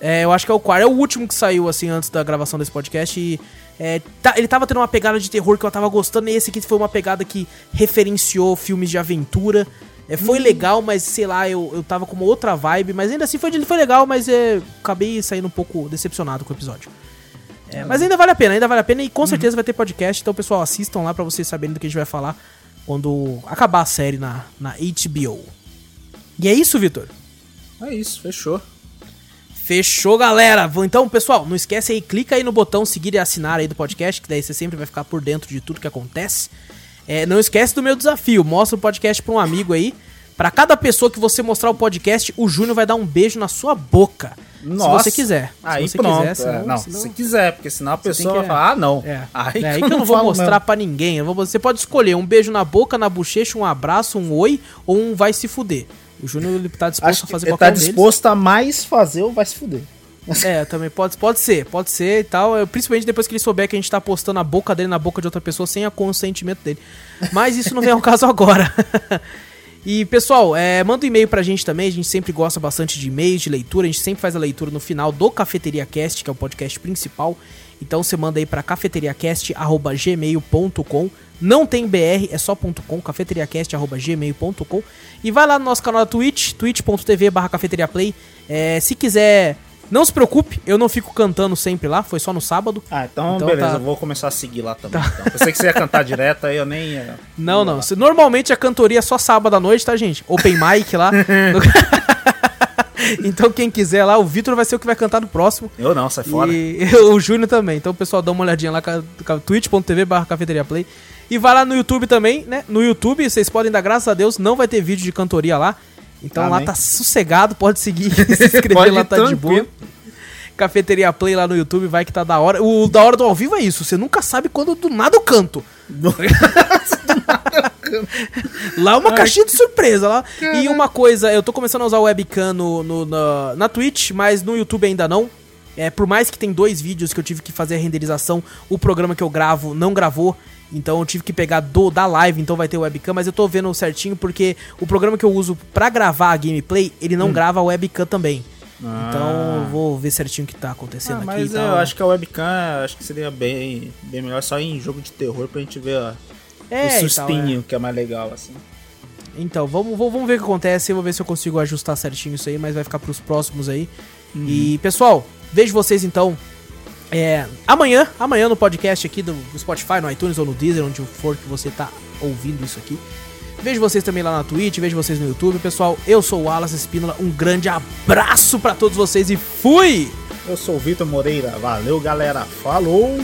É, eu acho que é o quarto. É o último que saiu, assim, antes da gravação desse podcast. E é, tá, ele tava tendo uma pegada de terror que eu tava gostando. E esse aqui foi uma pegada que referenciou filmes de aventura. É, foi hum. legal, mas sei lá, eu, eu tava com uma outra vibe. Mas ainda assim foi, foi legal, mas é, acabei saindo um pouco decepcionado com o episódio. É, mas ainda vale a pena, ainda vale a pena. E com uhum. certeza vai ter podcast. Então, pessoal, assistam lá para vocês saberem do que a gente vai falar quando acabar a série na, na HBO. E é isso, Vitor. É isso, fechou. Fechou, galera. Então, pessoal, não esquece aí, clica aí no botão seguir e assinar aí do podcast, que daí você sempre vai ficar por dentro de tudo que acontece. É, não esquece do meu desafio, mostra o podcast pra um amigo aí. Para cada pessoa que você mostrar o podcast, o Júnior vai dar um beijo na sua boca. Nossa. Se você quiser. Aí se você pronto. Quiser, senão, é, não, senão... se quiser, porque senão a pessoa que... vai falar, ah, não. É. Aí, é, aí que eu não vou mostrar para ninguém. Você pode escolher um beijo na boca, na bochecha, um abraço, um oi ou um vai se fuder. O Júnior ele tá disposto Acho a fazer qualquer Ele tá disposto deles. a mais fazer ou vai se fuder. É, também pode, pode ser, pode ser e tal. Eu, principalmente depois que ele souber que a gente tá postando a boca dele na boca de outra pessoa sem o consentimento dele. Mas isso não vem ao caso agora. (laughs) e, pessoal, é, manda um e-mail pra gente também. A gente sempre gosta bastante de e-mails, de leitura. A gente sempre faz a leitura no final do Cafeteria Cast, que é o podcast principal. Então você manda aí pra cafeteriacast.gmail.com. Não tem BR, é só .com, cafeteriacast.gmail.com. E vai lá no nosso canal da Twitch, twitch.tv barra cafeteriaplay. É, se quiser Não se preocupe, eu não fico cantando sempre lá, foi só no sábado. Ah, então, então beleza, tá... eu vou começar a seguir lá também. Tá. Então. Pensei que você ia cantar direto, aí eu nem ia. Não, não. Normalmente a cantoria é só sábado à noite, tá, gente? Open mic lá. (laughs) então quem quiser lá, o Vitor vai ser o que vai cantar no próximo. Eu não, sai fora. E (laughs) o Júnior também. Então, pessoal, dá uma olhadinha lá, twitch.tv barra cafeteria play. E vai lá no YouTube também, né? No YouTube, vocês podem dar graças a Deus, não vai ter vídeo de cantoria lá. Então Amém. lá tá sossegado, pode seguir, (laughs) se inscrever lá, tá de boa. Cafeteria Play lá no YouTube, vai que tá da hora. O da hora do ao vivo é isso, você nunca sabe quando do nada eu canto. (laughs) lá é uma Ai, caixinha de surpresa lá. E uma coisa, eu tô começando a usar o webcam no, no, na, na Twitch, mas no YouTube ainda não. É, por mais que tem dois vídeos que eu tive que fazer a renderização, o programa que eu gravo não gravou. Então eu tive que pegar do da live, então vai ter webcam, mas eu tô vendo certinho porque o programa que eu uso para gravar a gameplay, ele não hum. grava a webcam também. Ah. Então eu vou ver certinho o que tá acontecendo ah, aqui. Mas eu acho que a webcam acho que seria bem, bem melhor só em jogo de terror pra gente ver é, o sustinho, então, é. que é mais legal, assim. Então, vamos, vamos ver o que acontece. Eu vou ver se eu consigo ajustar certinho isso aí, mas vai ficar pros próximos aí. Uhum. E, pessoal, vejo vocês então é, amanhã, amanhã no podcast aqui do, Spotify, no iTunes ou no Deezer, onde for que você tá ouvindo isso aqui. Vejo vocês também lá na Twitch, vejo vocês no YouTube. Pessoal, eu sou o Wallace Espínola, um grande abraço para todos vocês e fui! Eu sou o Vitor Moreira, valeu galera, falou!